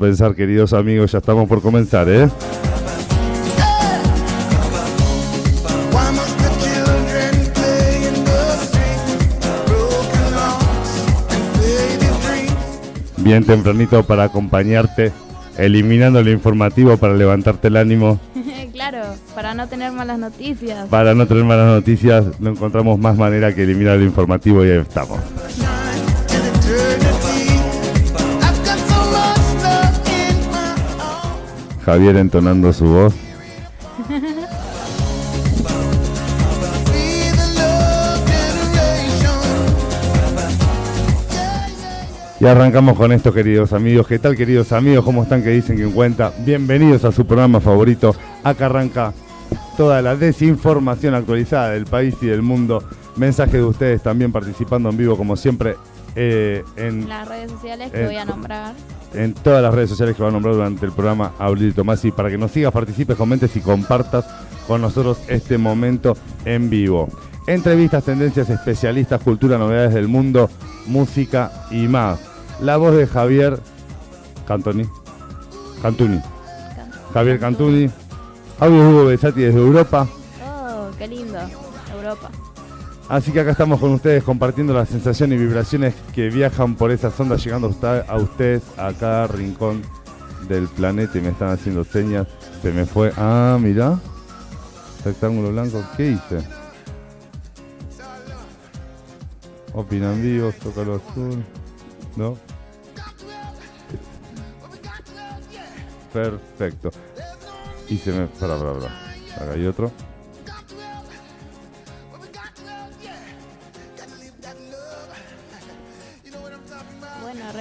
Pensar, queridos amigos, ya estamos por comenzar, ¿eh? Bien tempranito para acompañarte, eliminando lo informativo para levantarte el ánimo. claro, para no tener malas noticias. Para no tener malas noticias, no encontramos más manera que eliminar lo informativo y ahí estamos. Javier entonando su voz. Y arrancamos con esto, queridos amigos. ¿Qué tal, queridos amigos? ¿Cómo están? Que dicen que cuenta. Bienvenidos a su programa favorito. Acá arranca toda la desinformación actualizada del país y del mundo. Mensaje de ustedes también participando en vivo, como siempre, eh, en las redes sociales que voy a nombrar. En todas las redes sociales que voy a nombrar durante el programa Aurelio Tomasi, para que nos sigas, participes, comentes y compartas con nosotros este momento en vivo. Entrevistas, tendencias, especialistas, cultura, novedades del mundo, música y más. La voz de Javier Cantoni. Cantuni. Javier Cantuni. Audio Hugo Besati desde Europa. Oh, qué lindo. Europa. Así que acá estamos con ustedes compartiendo las sensaciones y vibraciones que viajan por esas ondas, llegando a ustedes a cada rincón del planeta y me están haciendo señas. Se me fue. Ah, mira. Rectángulo blanco. ¿Qué hice? Opinan vivos, lo azul. ¿No? Perfecto. Y se me. Para, para, para. Acá hay otro.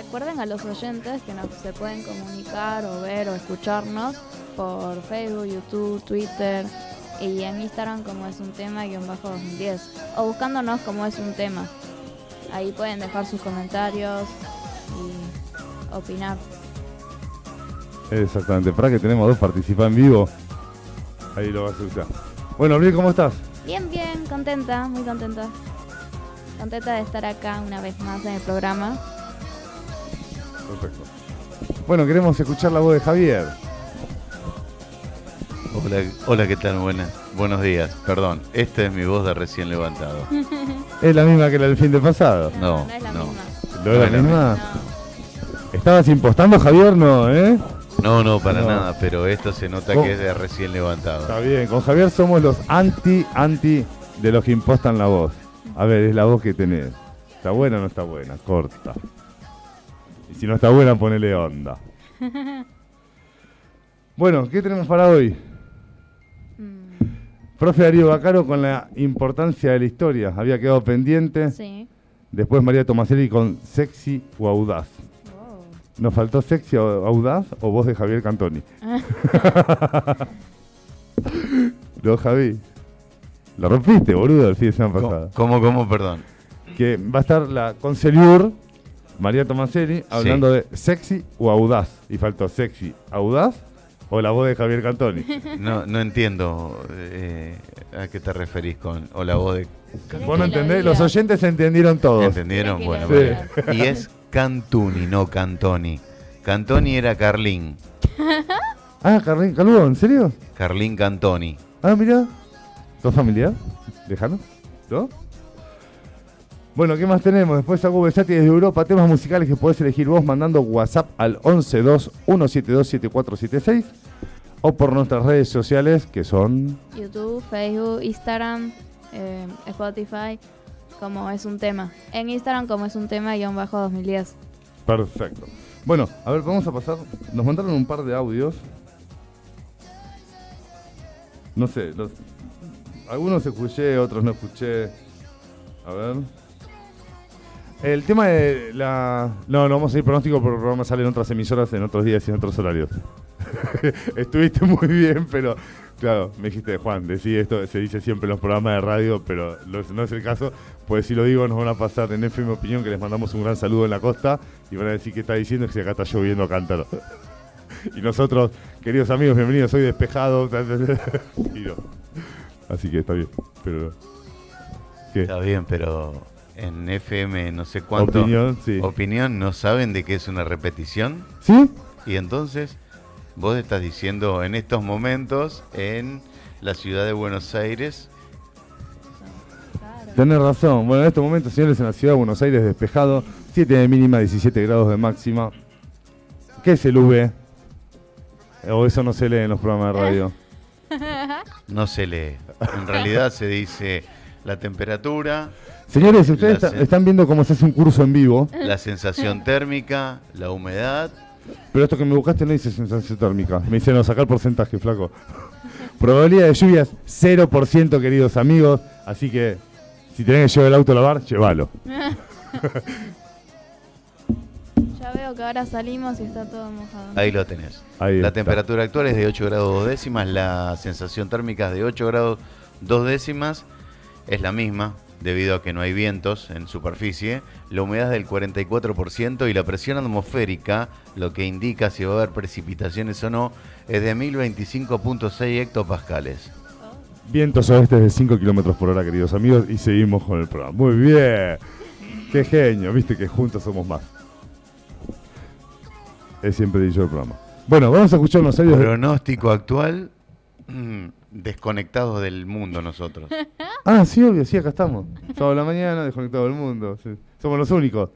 Recuerden a los oyentes que nos se pueden comunicar o ver o escucharnos por Facebook, YouTube, Twitter y en Instagram como es un tema guion bajo 2010 o buscándonos como es un tema. Ahí pueden dejar sus comentarios y opinar. Exactamente, para que tenemos dos participantes en vivo. Ahí lo vas a usar. Bueno, Abril, ¿cómo estás? Bien, bien, contenta, muy contenta. Contenta de estar acá una vez más en el programa. Perfecto. Bueno, queremos escuchar la voz de Javier. Hola, hola ¿qué tal? Buenas, buenos días. Perdón, esta es mi voz de recién levantado. ¿Es la misma que la del fin de pasado? No, no es la misma. ¿No es la misma? ¿Estabas impostando, Javier? No, ¿eh? No, no, para nada, pero esto se nota que es de recién levantado. Está bien, con Javier somos los anti, anti de los que impostan la voz. A ver, es la voz que tenés. ¿Está buena o no está buena? Corta. Si no está buena, ponele onda. bueno, ¿qué tenemos para hoy? Mm. Profe Darío Bacaro con la importancia de la historia. Había quedado pendiente. Sí. Después María Tomaselli con sexy o audaz. ¿Nos faltó sexy o audaz o voz de Javier Cantoni? no, Javi. Lo rompiste, boludo, el fin de semana pasado. ¿Cómo, cómo, perdón? Que va a estar la conceliur María Tomaselli hablando de sexy o audaz. Y faltó sexy, audaz o la voz de Javier Cantoni. No, no entiendo eh, a qué te referís con o la voz de. Vos no entendés, los oyentes entendieron todos. ¿Entendieron? Bueno, Y es Cantuni, no Cantoni. Cantoni era Carlín. ah, Carlín, Caludo, ¿en serio? Carlín Cantoni. Ah, mira. ¿Dos familiar? Lejano. ¿No? Bueno, ¿qué más tenemos? Después hago Besati desde Europa, temas musicales que podés elegir vos mandando WhatsApp al 112-172-7476 o por nuestras redes sociales que son... YouTube, Facebook, Instagram, eh, Spotify como es un tema. En Instagram como es un tema guion bajo 2010. Perfecto. Bueno, a ver, vamos a pasar. Nos mandaron un par de audios. No sé, los, algunos escuché, otros no escuché. A ver. El tema de la... No, no vamos a ir pronóstico porque el programa sale en otras emisoras, en otros días y en otros horarios. Estuviste muy bien, pero Claro, me dijiste, Juan, decí esto, se dice siempre en los programas de radio, pero no es el caso, pues si lo digo nos van a pasar en FM Opinión que les mandamos un gran saludo en la costa y van a decir que está diciendo que acá está lloviendo cántaro. y nosotros, queridos amigos, bienvenidos, soy despejado. Así que está bien, pero... Está bien, pero en FM no sé cuánto. Opinión, sí. Opinión, no saben de qué es una repetición. ¿Sí? Y entonces, vos estás diciendo en estos momentos en la ciudad de Buenos Aires. Tenés razón. Bueno, en estos momentos, señores, en la ciudad de Buenos Aires despejado, 7 de mínima, 17 grados de máxima. ¿Qué es el V? O eso no se lee en los programas de radio. No se lee. En realidad se dice la temperatura, Señores, si ustedes está- están viendo cómo se hace un curso en vivo, la sensación térmica, la humedad. pero esto que me buscaste no dice sensación térmica. Me dice no, sacar porcentaje, flaco. Probabilidad de lluvias, 0%, queridos amigos. Así que, si tenés que llevar el auto a lavar, llévalo. Ya veo que ahora salimos y está todo mojado. Ahí lo tenés. Ahí la está. temperatura actual es de 8 grados 2 décimas, la sensación térmica es de 8 grados 2 décimas, es la misma debido a que no hay vientos en superficie, la humedad es del 44% y la presión atmosférica, lo que indica si va a haber precipitaciones o no, es de 1025.6 hectopascales. Vientos oestes de 5 kilómetros por hora, queridos amigos, y seguimos con el programa. Muy bien. Qué genio, viste que juntos somos más. Es siempre dicho el programa. Bueno, vamos a escuchar unos audios. de- Pronóstico actual, desconectados del mundo nosotros. Ah, sí, obvio, sí, acá estamos. Sábado de la mañana, desconectado del mundo. sí. Somos los únicos.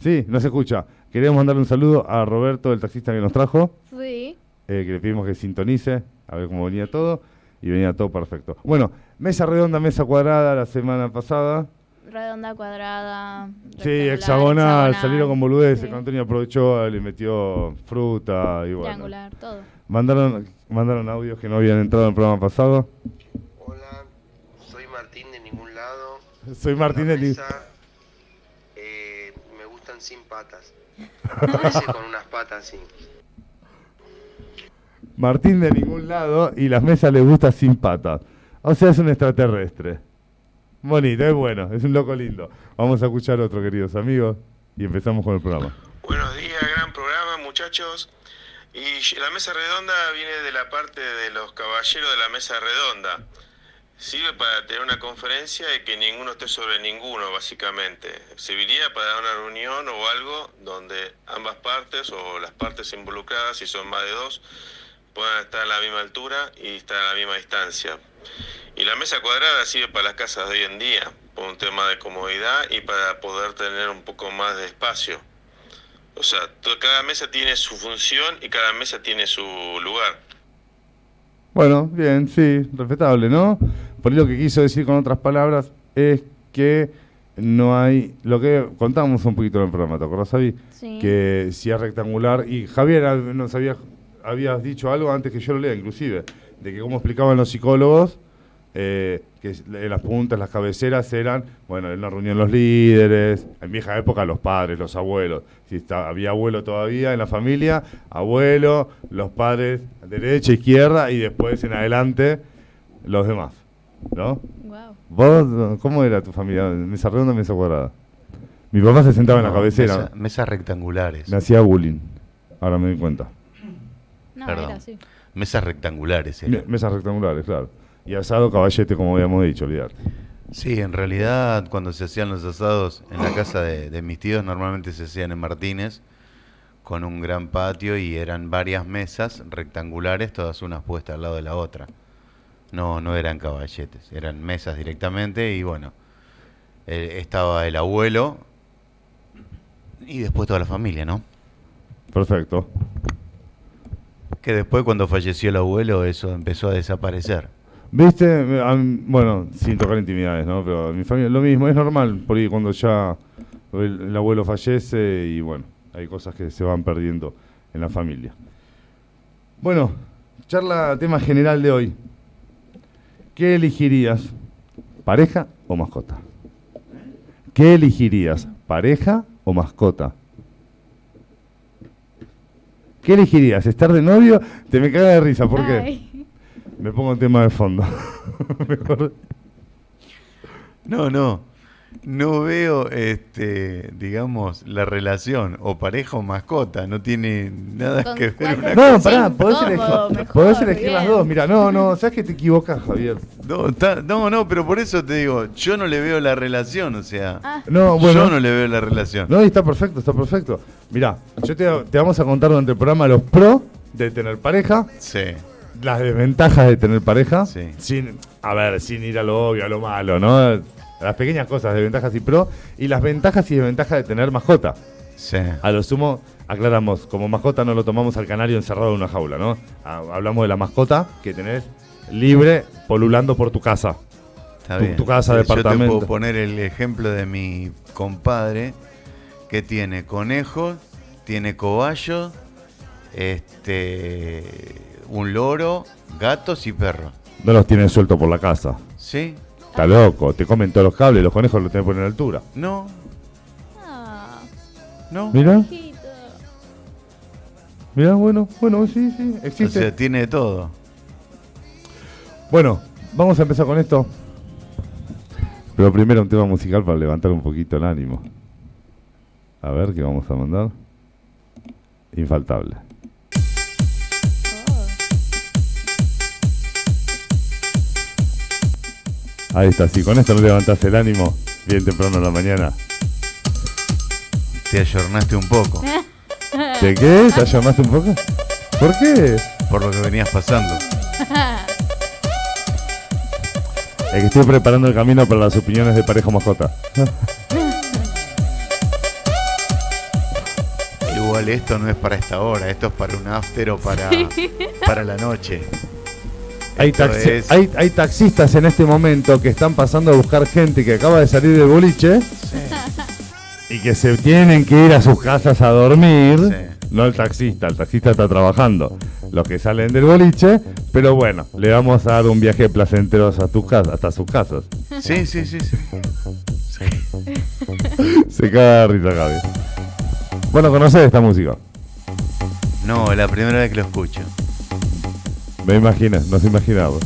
Sí, nos escucha. Queremos mandarle un saludo a Roberto, el taxista que nos trajo, Sí. eh, que le pedimos que sintonice, a ver cómo venía todo, y venía todo perfecto. Bueno, mesa redonda, mesa cuadrada la semana pasada. Redonda, cuadrada. Sí, hexagonal, salieron con boludeces, sí. Antonio aprovechó, le metió fruta y bueno. Triangular, todo. Mandaron, mandaron audios que no habían entrado en el programa pasado. Hola, soy Martín de ningún lado. Soy Martín La de Ni- mesa, eh, me gustan sin patas. A veces con unas patas sí. Martín de ningún lado y las mesas le gusta sin patas. O sea, es un extraterrestre. Bonito, es bueno, es un loco lindo. Vamos a escuchar otro, queridos amigos, y empezamos con el programa. Buenos días, gran programa, muchachos. Y la mesa redonda viene de la parte de los caballeros de la mesa redonda. Sirve para tener una conferencia y que ninguno esté sobre ninguno, básicamente. Serviría para una reunión o algo donde ambas partes o las partes involucradas, si son más de dos, puedan estar a la misma altura y estar a la misma distancia. Y la mesa cuadrada sirve para las casas de hoy en día, por un tema de comodidad y para poder tener un poco más de espacio. O sea, cada mesa tiene su función y cada mesa tiene su lugar. Bueno, bien, sí, respetable, ¿no? Por ahí lo que quiso decir con otras palabras es que no hay. Lo que contamos un poquito en el programa, ¿te acordás, Javi? Sí. Que si es rectangular. Y Javier nos había, habías dicho algo antes que yo lo lea, inclusive, de que como explicaban los psicólogos, eh, que en las puntas, las cabeceras eran, bueno, en la reunión los líderes, en vieja época los padres, los abuelos. Si está- había abuelo todavía en la familia, abuelo, los padres, derecha, izquierda y después en adelante los demás. ¿No? Wow. ¿Vos, cómo era tu familia? ¿Mesa redonda o mesa cuadrada? Mi papá se sentaba en la cabecera. mesa- mesas rectangulares. Me hacía bullying. Ahora me doy cuenta. No, Perdón. era así. Mesas rectangulares. Mesas rectangulares, claro. Y asado caballete, como habíamos dicho, olvidate. Sí, en realidad cuando se hacían los asados en la casa de, de mis tíos normalmente se hacían en Martínez con un gran patio y eran varias mesas rectangulares, todas unas puestas al lado de la otra. No, no eran caballetes, eran mesas directamente y bueno, eh, estaba el abuelo y después toda la familia, ¿no? Perfecto. Que después cuando falleció el abuelo eso empezó a desaparecer. ¿Viste? Bueno, sin tocar intimidades, ¿no? Pero mi familia lo mismo, es normal, por ahí cuando ya el, el abuelo fallece y bueno, hay cosas que se van perdiendo en la familia. Bueno, charla tema general de hoy. ¿Qué elegirías? ¿Pareja o mascota? ¿Qué elegirías? ¿Pareja o mascota? ¿Qué elegirías? ¿Estar de novio? Te me caga de risa, ¿por qué? Me pongo un tema de fondo. Mejor. No, no. no veo, este, digamos, la relación o pareja o mascota. No tiene nada ¿Con que ver. una de- No, Sí, pará, podés cómodo, elegir, mejor, podés elegir las dos. Mira, no, no, sabes que te equivocas, Javier. No, no, no, pero por eso te digo, yo no le veo la relación, o sea, Ah, No, bueno. yo no le veo la relación. No, y está perfecto, está perfecto. Mira, yo te, te vamos a contar durante el programa los pros de tener pareja, Sí, las desventajas de tener pareja, Sí. sin, a ver, sin ir a lo obvio, a lo malo, ¿no? Las pequeñas cosas, desventajas y pro, y las ventajas y desventajas de tener mascota. sí. A lo sumo, aclaramos, como mascota no lo tomamos al canario encerrado en una jaula, ¿no? Ha- Hablamos de la mascota que tenés libre polulando por tu casa. Está Tu- bien. tu casa, Yo departamento. te puedo poner el ejemplo de mi compadre que tiene conejos, tiene cobayos, este, un loro, gatos y perros. No los tienes sueltos por la casa. ¿Sí? Está loco, te comen todos los cables, los conejos los tenés poner a altura. No, ah, no. Mira, mira, bueno, bueno, sí, sí, O existe. sea, tiene de todo. Bueno, vamos a empezar con esto. Pero primero un tema musical para levantar un poquito el ánimo. A ver qué vamos a mandar. Infaltable. Ahí está, si con esto no levantás el ánimo, bien temprano en la mañana. Te ayornaste un poco ¿De qué? ¿Te llamaste un poco? ¿Por qué? por lo que venías pasando. Es que estoy preparando el camino para las opiniones de pareja mascota. Igual esto no es para esta hora, esto es para un after o para, para la noche. Hay, taxi- es- hay, hay taxistas en este momento que están pasando a buscar gente que acaba de salir del boliche y que se tienen que ir a sus casas a dormir. Sí. No el taxista, el taxista está trabajando. Los que salen del boliche, pero bueno, le vamos a dar un viaje placentero a tus casas, hasta sus casas. Sí, sí, sí, sí. Sí. Se caga de risa, Gaby. Bueno, ¿conoces esta música? No, es la primera vez que lo escucho. Me imagino, no se imaginaba.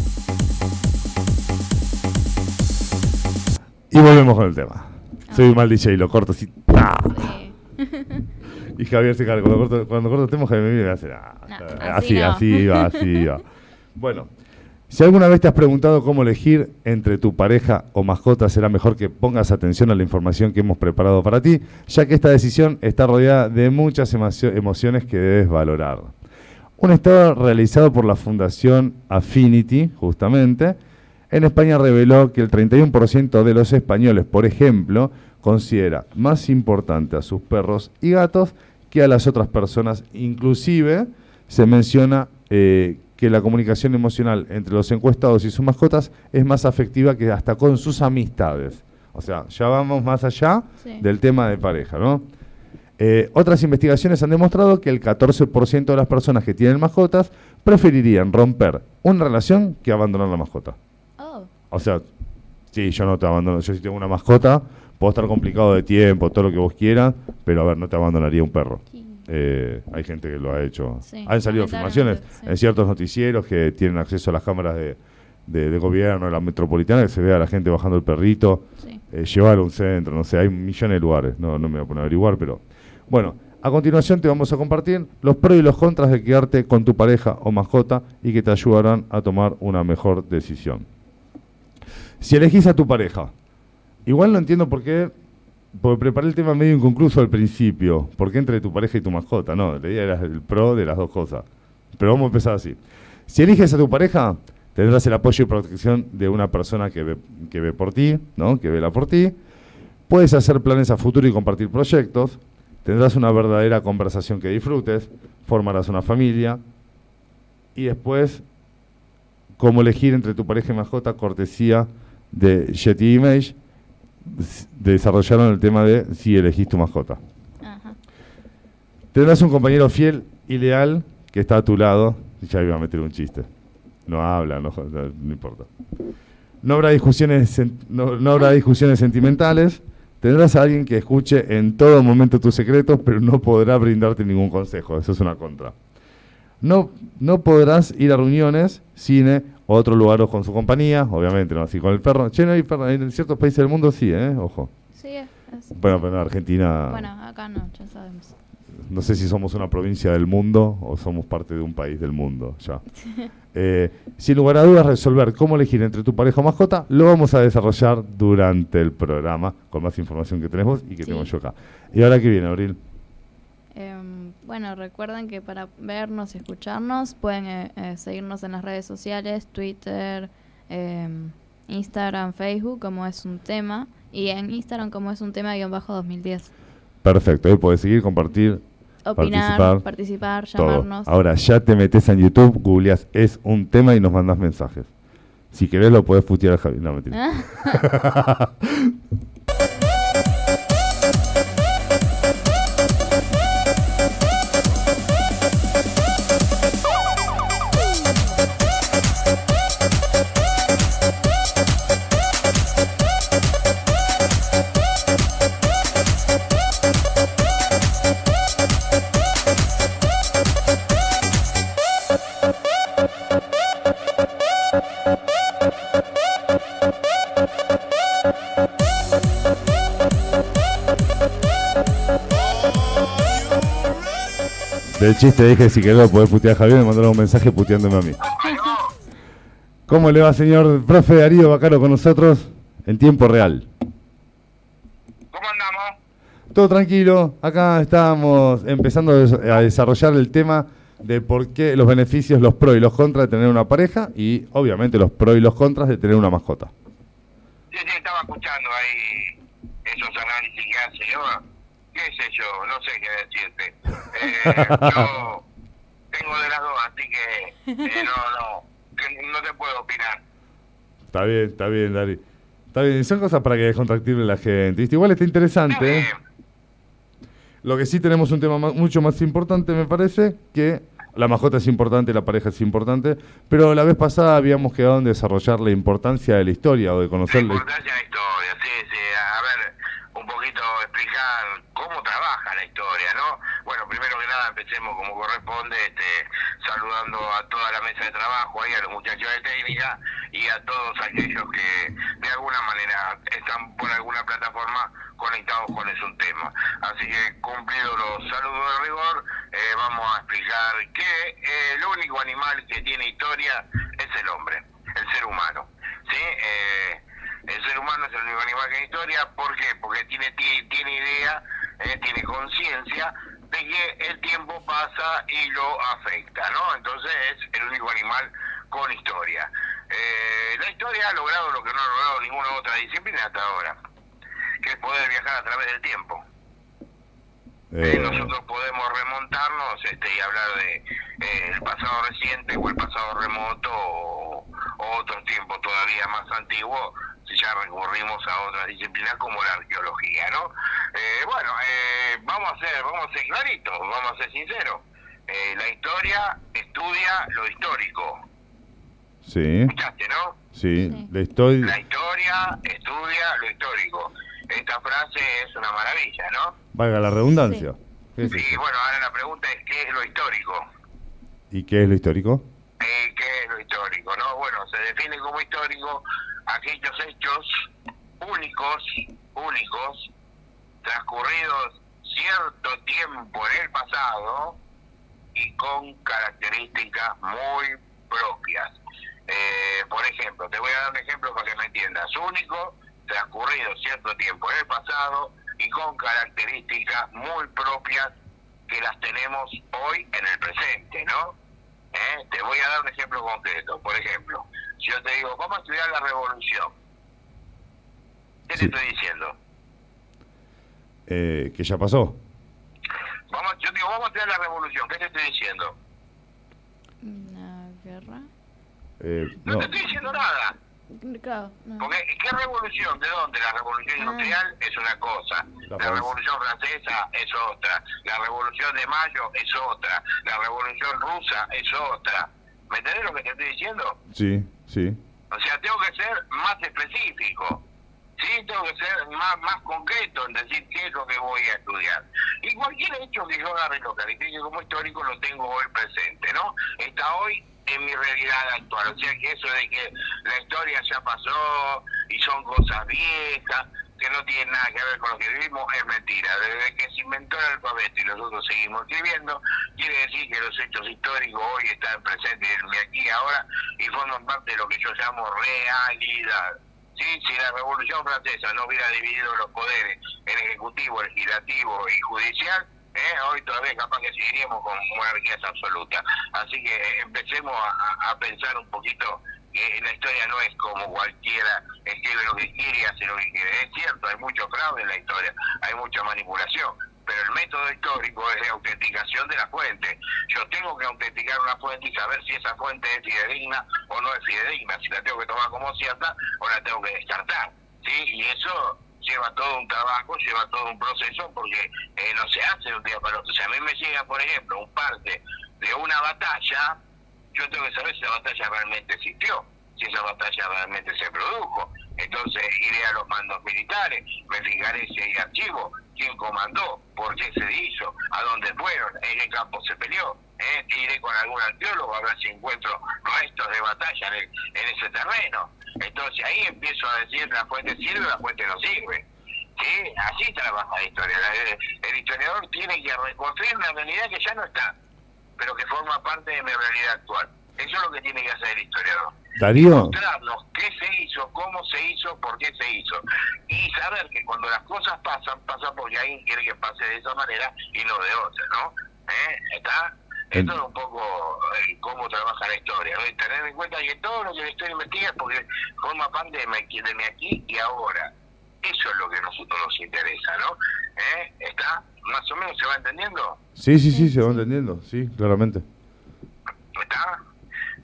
Y volvemos con el tema. Soy un mal DJ, lo corto así. ¡ah! sí. Y Javier se. Cuando corto, cuando corto el tema, Javier me y hace. "Ah, No, así, así no". así va, así va. Bueno, si alguna vez te has preguntado cómo elegir entre tu pareja o mascota, será mejor que pongas atención a la información que hemos preparado para ti, ya que esta decisión está rodeada de muchas emocio- emociones que debes valorar. Un estudio realizado por la Fundación Affinity, justamente, en España reveló que el 31% de los españoles, por ejemplo, considera más importante a sus perros y gatos que a las otras personas. Inclusive se menciona eh, que la comunicación emocional entre los encuestados y sus mascotas es más afectiva que hasta con sus amistades. O sea, ya vamos más allá Sí. del tema de pareja, ¿no? Eh, otras investigaciones han demostrado que el 14% de las personas que tienen mascotas preferirían romper una relación que abandonar la mascota. Oh, O sea, sí, yo no te abandono. Yo si tengo una mascota, puedo estar complicado de tiempo, todo lo que vos quieras, pero a ver, no te abandonaría un perro. Eh, hay gente que lo ha hecho. Sí, Han salido sí. en ciertos noticieros que tienen acceso a las cámaras de, de- de gobierno, de la metropolitana, que se ve a la gente bajando el perrito, Sí. eh, llevarlo a un centro, no sé, hay millones de lugares, no, no me voy a poner a averiguar, pero bueno, a continuación te vamos a compartir los pros y los contras de quedarte con tu pareja o mascota y que te ayudarán a tomar una mejor decisión. Si elegís a tu pareja, igual no entiendo por qué, porque preparé el tema medio inconcluso al principio, por qué entre tu pareja y tu mascota, no, la idea era el pro de las dos cosas. Pero vamos a empezar así. Si eliges a tu pareja, tendrás el apoyo y protección de una persona que ve, que ve por ti, ¿no? que vela por ti. Puedes hacer planes a futuro y compartir proyectos. Tendrás una verdadera conversación que disfrutes. Formarás una familia. Y después, cómo elegir entre tu pareja y mascota, cortesía de Yeti Image, desarrollaron el tema de si elegís tu mascota. Ajá. Tendrás un compañero fiel y leal que está a tu lado. Ya iba a meter un chiste. No habla, no, importa. No habrá discusiones, no habrá discusiones sentimentales. Tendrás a alguien que escuche en todo momento tus secretos, pero no podrá brindarte ningún consejo. Eso es una contra. No, no podrás ir a reuniones, cine otro lugar con su compañía, obviamente, no así con el perro. Che, no hay perro, en ciertos países del mundo sí, ¿eh? Ojo. Sí, es. Bueno, pero en Argentina... Bueno, acá no, ya sabemos. No sé si somos una provincia del mundo o somos parte de un país del mundo ya. Eh, sin lugar a dudas, resolver cómo elegir entre tu pareja o mascota lo vamos a desarrollar durante el programa con más información que tenemos y que Sí. tengo yo acá. ¿Y ahora qué viene, Abril? Em, bueno, recuerden que para vernos y escucharnos pueden eh, eh, seguirnos en las redes sociales, Twitter, em, Instagram, Facebook, como es un tema, y en Instagram como es un tema guion bajo 2010. Perfecto, ahí puedes seguir, compartir, Opinar, Participar, participar, todo. llamarnos. Ahora ya te metes en YouTube, googleas es un tema y nos mandas mensajes. Si querés lo puedes putear a Javi. No, mentira. De chiste dije si querés lo podés putear a Javier, me mandaron un mensaje puteándome a mí. ¿Cómo le va, señor profe Darío Bacaro con nosotros en tiempo real? ¿Cómo andamos? Todo tranquilo, acá estamos empezando a des- a desarrollar el tema de por qué los beneficios, los pros y los contras de tener una pareja y obviamente los pros y los contras de tener una mascota. Sí, sí, estaba escuchando ahí esos análisis que hace yo. ¿Qué sé yo? No sé qué decirte. Eh, yo tengo de las dos, así que eh, no, no, que no te puedo opinar. Está bien, está bien, Dari. Está bien, son cosas para que descontractive la gente. Igual está interesante, ¿eh? Lo que sí tenemos un tema ma- mucho más importante, me parece, que la mascota es importante, la pareja es importante, pero la vez pasada habíamos quedado en desarrollar la importancia de la historia o de la conocer la importancia de la historia, sí, sí. A ver, un poquito explicar cómo trabaja la historia, ¿no? Bueno, primero que nada empecemos como corresponde, este, saludando a toda la mesa de trabajo, ahí a los muchachos de técnica y a todos aquellos que de alguna manera están por alguna plataforma conectados con Es un tema. Así que cumplidos los saludos de rigor, eh, vamos a explicar que eh, el único animal que tiene historia es el hombre, el ser humano. ¿sí? Eh, el ser humano es el único animal que tiene historia. ¿Por qué? Porque tiene, tiene, tiene idea, eh, tiene conciencia de que el tiempo pasa y lo afecta, ¿no? Entonces es el único animal con historia. Eh, la historia ha logrado lo que no ha logrado ninguna otra disciplina hasta ahora, que es poder viajar a través del tiempo. Eh, nosotros podemos remontarnos este, y hablar de eh, el pasado reciente o el pasado remoto o, o otros tiempos todavía más antiguos si ya recurrimos a otras disciplinas como la arqueología, ¿no? Eh, bueno, eh, vamos a ser, vamos a ser claritos, vamos a ser sinceros. Eh, la historia estudia lo histórico, sí, ¿escuchaste, no? sí, Sí. la historia... La historia estudia lo histórico. Esta frase es una maravilla, ¿no? Valga la redundancia. ¿Qué es Sí, eso? bueno, ahora la pregunta es ¿qué es lo histórico? ¿Y qué es lo histórico? Eh, ¿Qué es lo histórico? no Bueno, se define como histórico aquellos hechos únicos, únicos, transcurridos cierto tiempo en el pasado y con características muy propias. Eh, por ejemplo, te voy a dar un ejemplo para que me entiendas. Único, transcurrido cierto tiempo en el pasado y con características muy propias que las tenemos hoy en el presente, ¿no? ¿Eh? Te voy a dar un ejemplo concreto. Por ejemplo, si yo te digo, vamos a estudiar la revolución. ¿Qué Sí. te estoy diciendo? Eh, que ya pasó. Vamos, yo digo, vamos a estudiar la revolución. ¿Qué te estoy diciendo? Una guerra. Eh, No, no, te estoy diciendo nada. Claro. Porque, ¿qué revolución? ¿De dónde? La revolución Ah. industrial es una cosa. La revolución francesa es otra. La revolución de mayo es otra. La revolución rusa es otra. ¿Me entendés lo que te estoy diciendo? sí, sí. O sea, tengo que ser más específico. Sí, tengo que ser más, más concreto en decir qué es lo que voy a estudiar. Y cualquier hecho que yo agarre y lo califique como histórico lo tengo hoy presente, ¿no? Está hoy en mi realidad actual. O sea que eso de que la historia ya pasó y son cosas viejas, que no tienen nada que ver con lo que vivimos, es mentira. Desde que se inventó el alfabeto y nosotros seguimos escribiendo, quiere decir que los hechos históricos hoy están presentes en aquí y ahora y forman parte de lo que yo llamo realidad. ¿Sí? Si la Revolución Francesa no hubiera dividido los poderes en ejecutivo, legislativo y judicial, ¿eh? hoy todavía capaz que seguiríamos con monarquías absolutas. Así que eh, empecemos a, pensar un poquito que la historia no es como cualquiera escribe lo que quiere y hace lo que quiere. Es cierto, hay mucho fraude en la historia, hay mucha manipulación, pero el método histórico es de autenticación de la fuente. Yo tengo que autenticar una fuente y saber si esa fuente es fidedigna o no es fidedigna, si la tengo que tomar como cierta o la tengo que descartar. ¿sí? Y eso lleva todo un trabajo, lleva todo un proceso, porque eh, no se hace de un día para otro. Si a mí me llega, por ejemplo, un parte de una batalla, yo tengo que saber si la batalla realmente existió, si esa batalla realmente se produjo. Entonces iré a los mandos militares, me fijaré si hay archivo, quién comandó, por qué se hizo, a dónde fueron, en qué campo se peleó. ¿eh? Iré con algún arqueólogo a ver si encuentro restos de batalla en, el, en ese terreno. Entonces ahí empiezo a decir la fuente sirve, la fuente no sirve. ¿Sí? Así trabaja la historia. El, el historiador tiene que reconstruir una realidad que ya no está, pero que forma parte de mi realidad actual. Eso es lo que tiene que hacer el historiador. Darío. Mostrarnos qué se hizo, cómo se hizo, por qué se hizo. Y saber que cuando las cosas pasan, pasa porque alguien quiere que pase de esa manera y no de otra, ¿no? ¿Eh? ¿Está? Esto es un poco eh, cómo trabaja la historia. ¿no? Y tener en cuenta que todo lo que la historia investiga es porque forma parte de mi, de mi aquí y ahora. Eso es lo que a nosotros nos interesa, ¿no? ¿Eh? ¿Está? ¿Más o menos se va entendiendo? Sí, sí, sí, se va entendiendo, sí, claramente. ¿Está?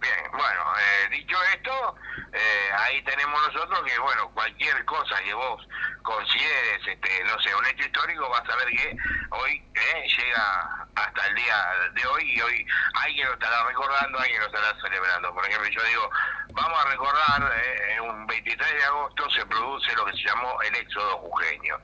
Bien, bueno, eh, dicho esto, eh, ahí tenemos nosotros que, bueno, cualquier cosa que vos consideres, este, no sé, un hecho histórico, vas a ver que hoy eh, llega hasta el día de hoy y hoy alguien lo estará recordando, alguien lo estará celebrando. Por ejemplo, yo digo, vamos a recordar, eh, un 23 de agosto se produce lo que se llamó el éxodo jujeño.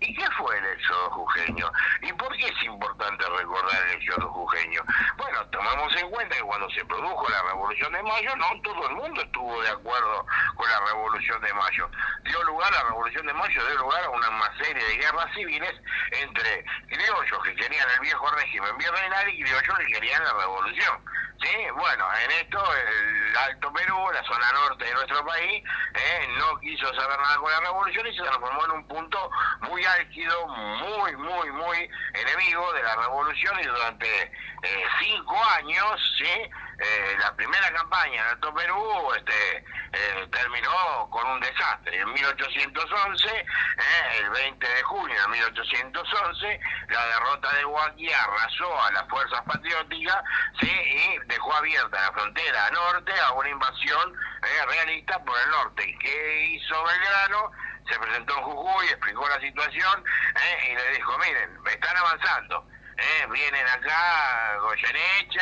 ¿Y qué fue el éxodo jujeño? ¿Y por qué es importante recordar el éxodo jujeño? Bueno, tomamos en cuenta que cuando se produjo la Revolución de Mayo, no todo el mundo estuvo de acuerdo con la Revolución de Mayo. Dio lugar, la Revolución de Mayo dio lugar a una serie de guerras civiles entre criollos que querían el viejo régimen virreinal y criollos que querían la revolución. Sí, bueno, en esto el Alto Perú, la zona norte de nuestro país, eh, no quiso saber nada con la revolución y se transformó en un punto muy álgido, muy, muy, muy enemigo de la revolución y durante eh, cinco años, sí, eh, la primera campaña en Alto Perú este, eh, terminó con un desastre. En 1811, eh, el 20 de junio de 1811, la derrota de Huaki arrasó a las fuerzas patrióticas y dejó abierta la frontera norte a una invasión eh, realista por el norte. ¿Qué hizo Belgrano? Se presentó en Jujuy, explicó la situación eh, y le dijo, miren, están avanzando. Eh, vienen acá Goyeneche,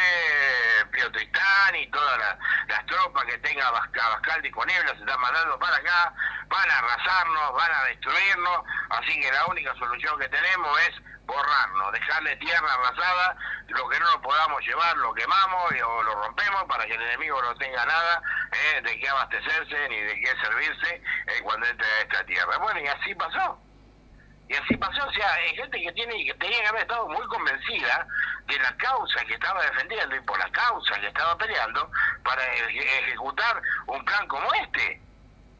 Pío Tristán y todas las, tropas que tenga Abascal, disponibles se están mandando para acá, van a arrasarnos, van a destruirnos, así que la única solución que tenemos es borrarnos, dejarle tierra arrasada, lo que no nos podamos llevar lo quemamos y, o lo rompemos para que el enemigo no tenga nada eh, de qué abastecerse ni de qué servirse eh, cuando entre a esta tierra. Bueno, y así pasó. Y así pasó, o sea, hay gente que tiene que tenía que haber estado muy convencida de la causa que estaba defendiendo y por la causa que estaba peleando para eje- ejecutar un plan como este.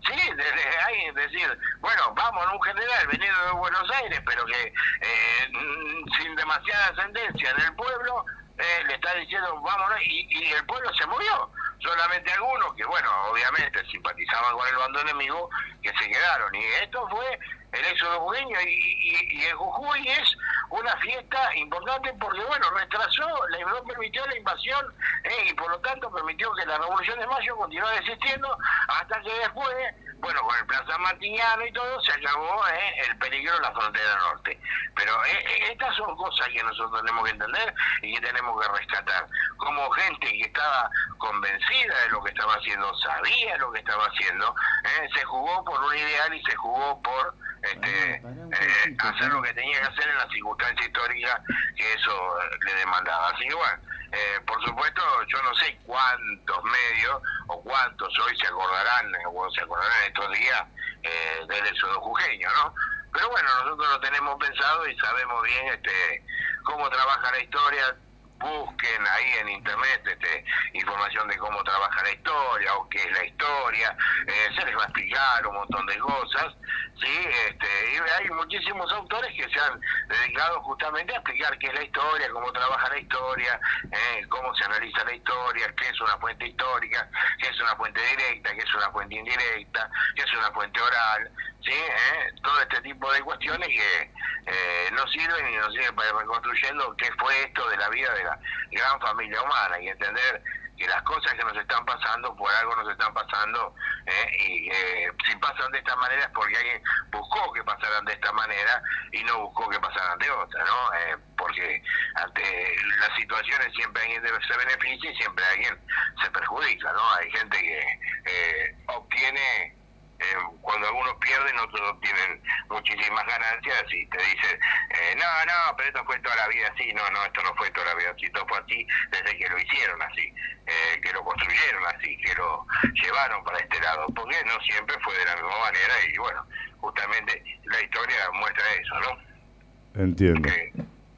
Sí, desde ahí decir, bueno, vamos, un general venido de Buenos Aires, pero que eh, mm, sin demasiada ascendencia en el pueblo, eh, le está diciendo, vámonos, y, y el pueblo se movió. Solamente algunos que, bueno, obviamente simpatizaban con el bando enemigo, que se quedaron. Y esto fue el éxodo jujeño, y, y, y el Jujuy es una fiesta importante porque, bueno, retrasó, no permitió la invasión eh, y por lo tanto permitió que la Revolución de Mayo continuara existiendo hasta que después, bueno, con el Plan San Martiniano y todo, se acabó eh, el peligro de la frontera norte. Pero eh, eh, estas son cosas que nosotros tenemos que entender y que tenemos que rescatar. Como gente que estaba convencida de lo que estaba haciendo, sabía lo que estaba haciendo, eh, se jugó por un ideal y se jugó por este, eh, hacer lo que tenía que hacer en la circunstancia histórica que eso eh, le demandaba. Así que bueno, Eh, por supuesto, yo no sé cuántos medios o cuántos hoy se acordarán o se acordarán estos días eh, del éxodo jujeño, ¿no? Pero bueno, nosotros lo tenemos pensado y sabemos bien este cómo trabaja la historia, busquen ahí en internet este, información de cómo trabaja la historia o qué es la historia, eh, se les va a explicar un montón de cosas, sí, este, y hay muchísimos autores que se han dedicado justamente a explicar qué es la historia, cómo trabaja la historia, eh, cómo se analiza la historia, qué es una fuente histórica, qué es una fuente directa, qué es una fuente indirecta, qué es una fuente oral, sí, eh, todo este tipo de cuestiones que eh, no sirven y no sirven para ir reconstruyendo qué fue esto de la vida de la gran familia humana y entender que las cosas que nos están pasando por algo nos están pasando eh, y eh, si pasan de esta manera es porque alguien buscó que pasaran de esta manera y no buscó que pasaran de otra, ¿no? Eh, porque ante las situaciones siempre alguien se beneficia y siempre alguien se perjudica, ¿no? Hay gente que eh, obtiene eh, cuando algunos pierden, otros obtienen muchísimas ganancias y te dicen, eh, no, no, pero esto fue toda la vida así, no, no, esto no fue toda la vida así, esto fue así desde que lo hicieron así, eh, que lo construyeron así, que lo llevaron para este lado, porque no siempre fue de la misma manera y bueno, justamente la historia muestra eso, ¿no? Entiendo. Que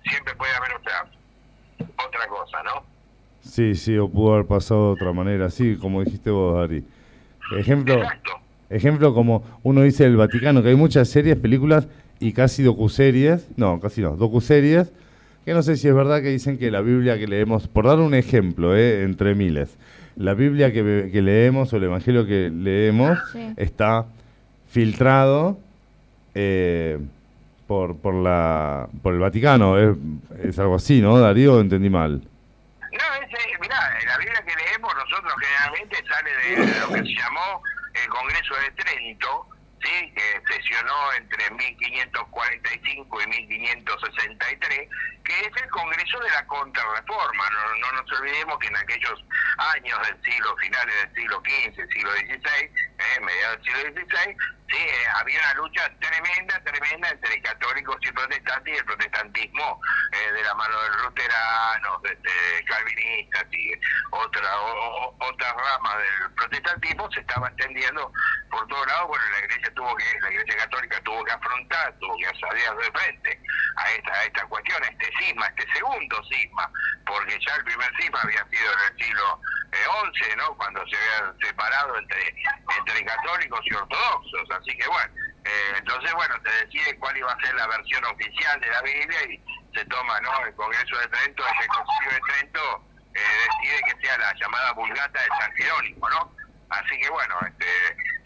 siempre puede haber otra, otra cosa, ¿no? Sí, sí, o pudo haber pasado de otra manera, sí, como dijiste vos, Ari. Ejemplo, Exacto. Ejemplo como uno dice el Vaticano, que hay muchas series, películas y casi docuseries, no, casi no, docuseries, que no sé si es verdad que dicen que la Biblia que leemos, por dar un ejemplo, eh, entre miles, la Biblia que, que leemos o el Evangelio que leemos Sí. está filtrado eh, por, por, la, por el Vaticano, es, es algo así, ¿no, Darío? ¿O ¿Entendí mal? No, ese, mirá, la Biblia que leemos nosotros generalmente sale de lo que se llamó el Congreso de Trento, que sesionó entre 1545 y 1563, que es el Congreso de la Contrarreforma. No, no nos olvidemos que en aquellos años del siglo, finales del siglo XV, siglo XVI, eh, mediados del siglo XVI, sí, eh, había una lucha tremenda, tremenda entre católicos y protestantes y el protestantismo eh, de la mano de los luteranos, de, calvinistas y otra, o- otras ramas del protestantismo se estaba extendiendo por todos lados. Bueno, la iglesia tuvo que, la iglesia católica tuvo que afrontar, tuvo que salir de frente a esta, a esta cuestión, a este cisma, a este segundo cisma, porque ya el primer cisma había sido en el siglo eh, XI, ¿no? Cuando se habían separado entre, entre católicos y ortodoxos. Así que bueno, eh, entonces bueno, se decide cuál iba a ser la versión oficial de la Biblia y se toma, ¿no? El Congreso de Trento, el Concilio de Trento eh, decide que sea la llamada Vulgata de San Jerónimo, ¿no? Así que bueno, este,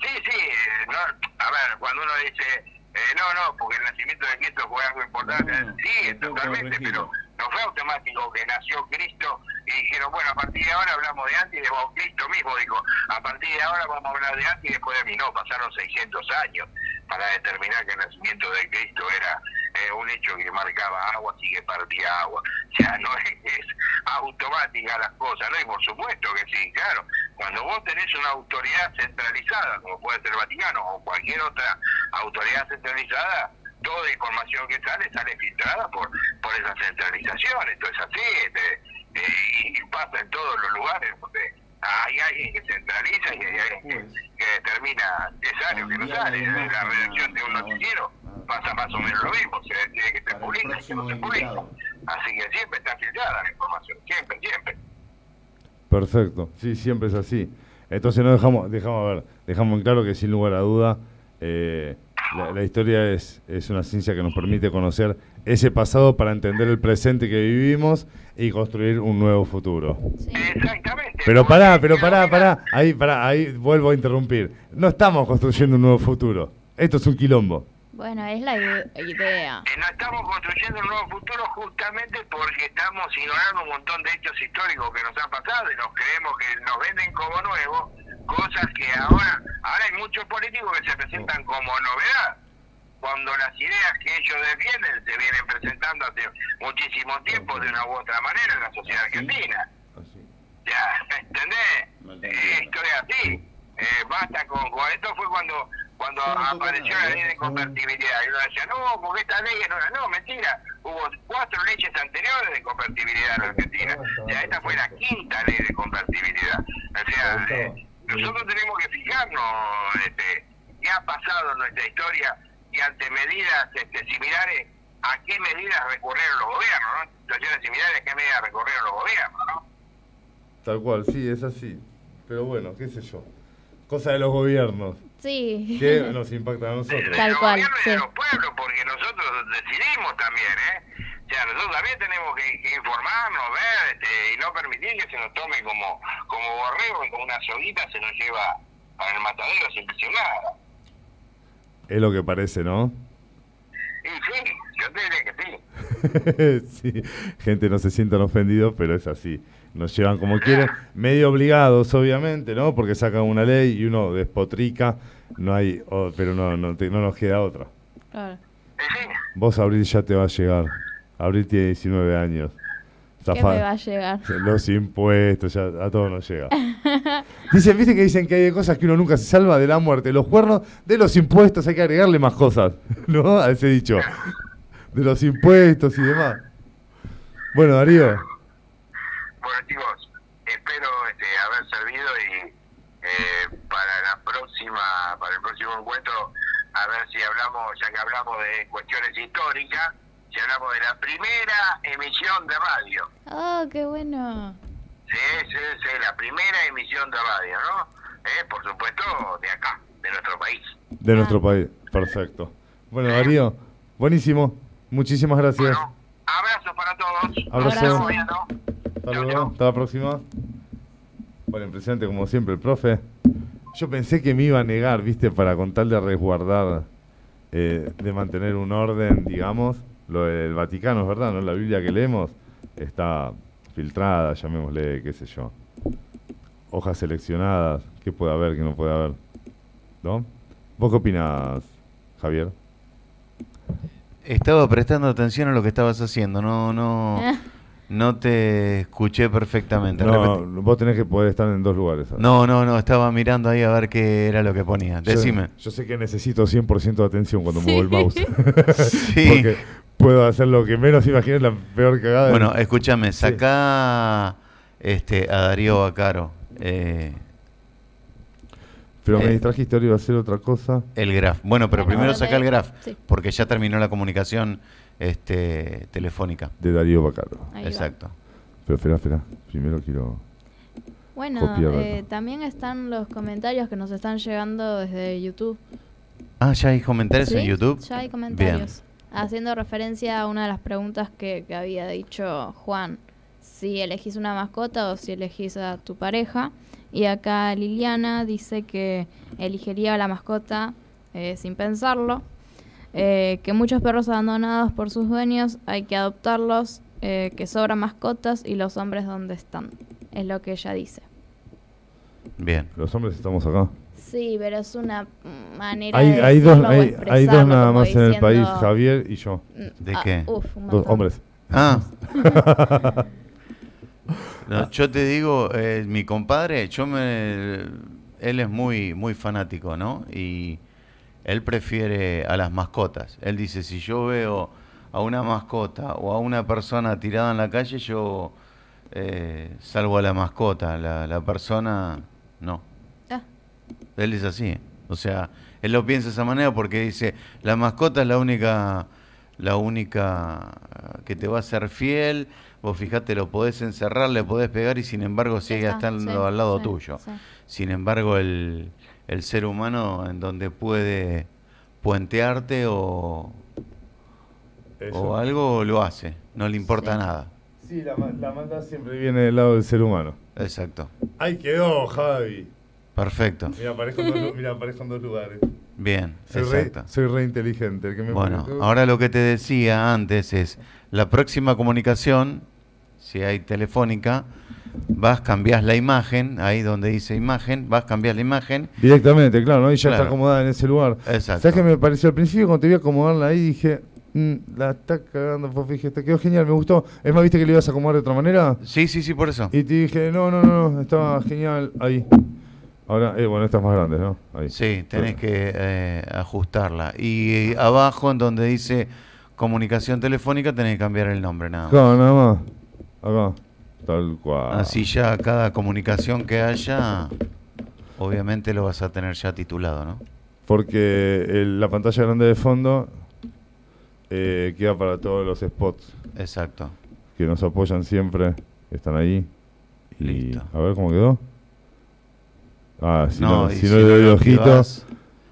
sí, sí, no, a ver, cuando uno dice, eh, no, no, porque el nacimiento de Cristo fue algo importante, sí, totalmente, pero no fue automático que nació Cristo y dijeron, bueno, a partir de ahora hablamos de antes y de vos, Cristo mismo dijo, a partir de ahora vamos a hablar de antes y después de mí, no, pasaron 600 años para determinar que el nacimiento de Cristo era eh, un hecho que marcaba agua, así que partía agua. O sea, no es, es automática las cosas, ¿no? Y por supuesto que sí, claro. Cuando vos tenés una autoridad centralizada, como puede ser el Vaticano o cualquier otra autoridad centralizada, toda información que sale sale filtrada por por esa centralización. Esto es así, este, eh, y pasa en todos los lugares donde hay alguien que centraliza y hay alguien que, que determina qué sale o qué no sale. La redacción de un noticiero pasa más o menos lo mismo, se decide que se publica y que no se publica. Así que siempre está filtrada la información, siempre, siempre. Perfecto, sí, siempre es así. Entonces no dejamos, dejamos a ver, dejamos en claro que sin lugar a duda eh, la, la historia es, es una ciencia que nos permite conocer ese pasado para entender el presente que vivimos y construir un nuevo futuro. Sí. Exactamente. Pero pará, pero pará, pará, ahí, pará, ahí vuelvo a interrumpir. No estamos construyendo un nuevo futuro. Esto es un quilombo. Bueno, es la ide- idea. Eh, no estamos construyendo un nuevo futuro justamente porque estamos ignorando un montón de hechos históricos que nos han pasado y nos creemos que nos venden como nuevos, cosas que ahora, ahora hay muchos políticos que se presentan como novedad, cuando las ideas que ellos defienden se vienen presentando hace muchísimo tiempo de una u otra manera en la sociedad argentina. Ya, ¿entendés? Esto es así. Eh, basta con, con- Esto fue cuando cuando apareció la ley de convertibilidad. Y uno decía, no, porque esta ley no era. No, mentira. Hubo cuatro leyes anteriores de convertibilidad en Argentina. Y esta fue la quinta ley de convertibilidad. O sea, eh, nosotros tenemos que fijarnos este, qué ha pasado en nuestra historia y ante medidas este, similares, a qué medidas recurrieron los gobiernos, ¿no? Situaciones similares, a qué medidas recurrieron los gobiernos, ¿no? Tal cual, sí, es así. Pero bueno, qué sé yo. Cosa de los gobiernos. Sí. que nos impacta a nosotros. de Tal los cual, gobiernos y sí. de los pueblos, porque nosotros decidimos también, ¿eh? O sea, nosotros también tenemos que, informarnos, ver, este, y no permitir que se nos tome como, como borrego y con una soguita se nos lleva para el matadero sin decir nada. Es lo que parece, ¿no? Y sí, yo te diré que sí. sí, gente no se sientan ofendidos, pero es así. Nos llevan como quieren, medio obligados, obviamente, ¿no? Porque sacan una ley y uno despotrica, no hay, pero no, no, te- no nos queda otra. Claro. Vos, Abril, ya te va a llegar. Abril tiene 19 años. ¿Qué me va a llegar? Los impuestos, ya a todos nos llega. Dicen, viste que dicen que hay cosas que uno nunca se salva de la muerte, los cuernos, de los impuestos, hay que agregarle más cosas, ¿no? A ese dicho. De los impuestos y demás. Bueno, Darío, espero este, haber servido y eh, para la próxima, para el próximo encuentro, a ver si hablamos, ya que hablamos de cuestiones históricas, si hablamos de la primera emisión de radio. Oh, qué bueno. Sí, sí, sí, la primera emisión de radio, ¿no? Eh, por supuesto, de acá, de nuestro país. de nuestro país. Perfecto. Bueno, Darío, buenísimo. Muchísimas gracias. Bueno, abrazos para todos. Abrazo. Viendo. Hasta luego. Hasta la próxima. Bueno, impresionante como siempre el profe. Yo pensé que me iba a negar, viste, para con tal de resguardar, eh, de mantener un orden, digamos. Lo del Vaticano, es verdad, ¿no? La Biblia que leemos está filtrada, llamémosle, qué sé yo. Hojas seleccionadas, ¿qué puede haber, qué no puede haber? ¿No? ¿Vos qué opinas, Javier? Estaba prestando atención a lo que estabas haciendo, no, no, no te escuché perfectamente. No, vos tenés que poder estar en dos lugares. no, no, no, estaba mirando ahí a ver qué era lo que ponía. Yo- Decime. Yo, sé que necesito 100% de atención cuando muevo el mouse. Sí. Porque puedo hacer lo que menos imagines, la peor cagada. Bueno, escúchame, sacá este, a Darío Bacaro eh, Pero me eh. distrajiste, ahora iba a hacer otra cosa. el graph. Bueno, pero Bueno, primero saca el me- graph, sí. porque ya terminó la comunicación este, telefónica. De Darío Bacaro. Va. Exacto. Pero espera, espera. Primero quiero. Bueno, eh, también están los comentarios que nos están llegando desde YouTube. Ah, ¿ya hay comentarios en ¿Sí? YouTube? Ya hay comentarios. Haciendo referencia a una de las preguntas que, que había dicho Juan. Si elegís una mascota o si elegís a tu pareja. Y acá Liliana dice que elegiría a la mascota eh, sin pensarlo. Eh, que muchos perros abandonados por sus dueños hay que adoptarlos. eh, que sobran mascotas y los hombres donde están. Es lo que ella dice. Bien. Los hombres estamos acá. Sí, pero es una manera Hay, de hay, dos, hay, hay nada más en el país, Javier y yo. mm, ¿De ah, qué? uf, Dos hombres. Ah. No, yo te digo, eh, mi compadre, yo me, él es muy, muy fanático, ¿no? Y él prefiere a las mascotas. Él dice, si yo veo a una mascota o a una persona tirada en la calle, yo eh, salvo a la mascota, la, la persona no. Ah, Él es así. O sea, él lo piensa de esa manera porque dice, la mascota es la única, la única que te va a ser fiel. Vos fijate, lo podés encerrar, le podés pegar y sin embargo sigue estando sí, al lado sí, tuyo. Sin embargo, el, el ser humano en donde puede puentearte o, o algo lo hace, no le importa Sí. nada. Sí, la, la maldad siempre viene del lado del ser humano. Exacto. Ahí quedó, Javi. Perfecto. Mira, aparezco aparezco en dos lugares. Bien, Soy re, exacto. soy re inteligente. El que me Bueno, ahora lo que te decía antes es, la próxima comunicación, si hay telefónica, vas, cambias la imagen, ahí donde dice imagen, vas, cambias la imagen. Directamente, claro, ¿no? Y ya Claro. está acomodada en ese lugar. Exacto. ¿Sabes qué me pareció al principio cuando te vi acomodarla ahí? Dije, "Mm, la está cagando, fíjate, te quedó genial, me gustó. Es más, ¿viste que le ibas a acomodar de otra manera? Sí, sí, sí, por eso. Y te dije, no, no, no, no, estaba genial ahí. Ahora, eh, bueno, esta es más grande, ¿no? Ahí. Sí, tenés que eh, ajustarla. Y abajo, en donde dice comunicación telefónica, tenés que cambiar el nombre nada más. Acá, nada más. Acá. Tal cual. Así ya cada comunicación que haya, obviamente lo vas a tener ya titulado, ¿no? Porque el- la pantalla grande de fondo eh, queda para todos los spots Exacto. que nos apoyan siempre. Están ahí. Y Listo. a ver cómo quedó. Ah, si no, si no le doy lo ojito. activás,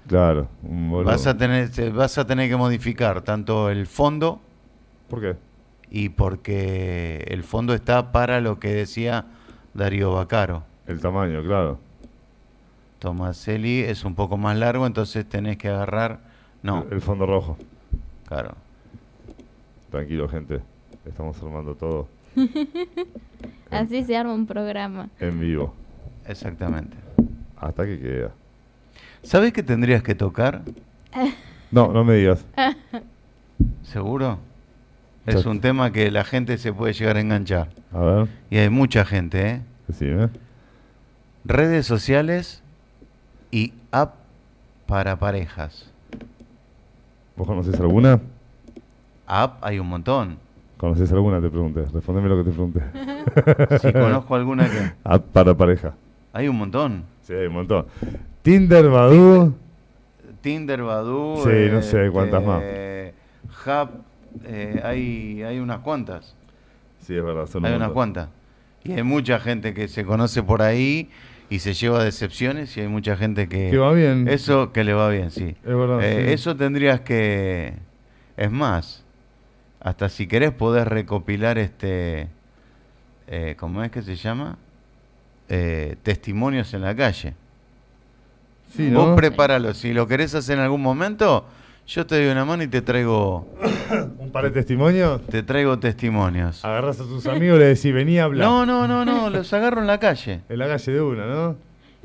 Claro, un vas a tener, te- vas a tener que modificar tanto el fondo ¿Por qué? Y porque el fondo está para lo que decía Darío Bacaro. El tamaño, claro. Tomaselli es un poco más largo, entonces tenés que agarrar. No, El, el fondo rojo. claro. Tranquilo, gente. Estamos armando todo Así se arma un programa. en vivo. Exactamente. Hasta que queda. ¿Sabés qué tendrías que tocar? No, no me digas. ¿Seguro? Es un tema que la gente se puede llegar a enganchar. A ver, Y hay mucha gente, ¿eh? decime. Redes sociales y app para parejas. ¿Vos conocés alguna? App hay un montón. ¿Conocés alguna? Te pregunté. Respondeme lo que te pregunté. Si conozco alguna que... App para pareja. Hay un montón. Sí, hay un montón. Tinder, Badoo. Tinder, Badoo... Sí, no sé cuántas más. Hub, eh, hay, hay unas cuantas. Sí, es verdad. Son Hay unas cuantas. Y hay mucha gente que se conoce por ahí y se lleva decepciones y hay mucha gente que... Que va bien. Eso que le va bien, sí. Es verdad, Eh, sí. Eso tendrías que... Es más, hasta si querés podés recopilar este... eh, ¿Cómo es que se llama? Eh, testimonios en la calle. Sí, Vos ¿no? prepáralo. Si lo querés hacer en algún momento, yo te doy una mano y te traigo, Un par de testimonios. te traigo testimonios. Agarras a tus amigos y le decís, vení a hablar. No, no, no, no, los agarro en la calle. En la calle de una, ¿no?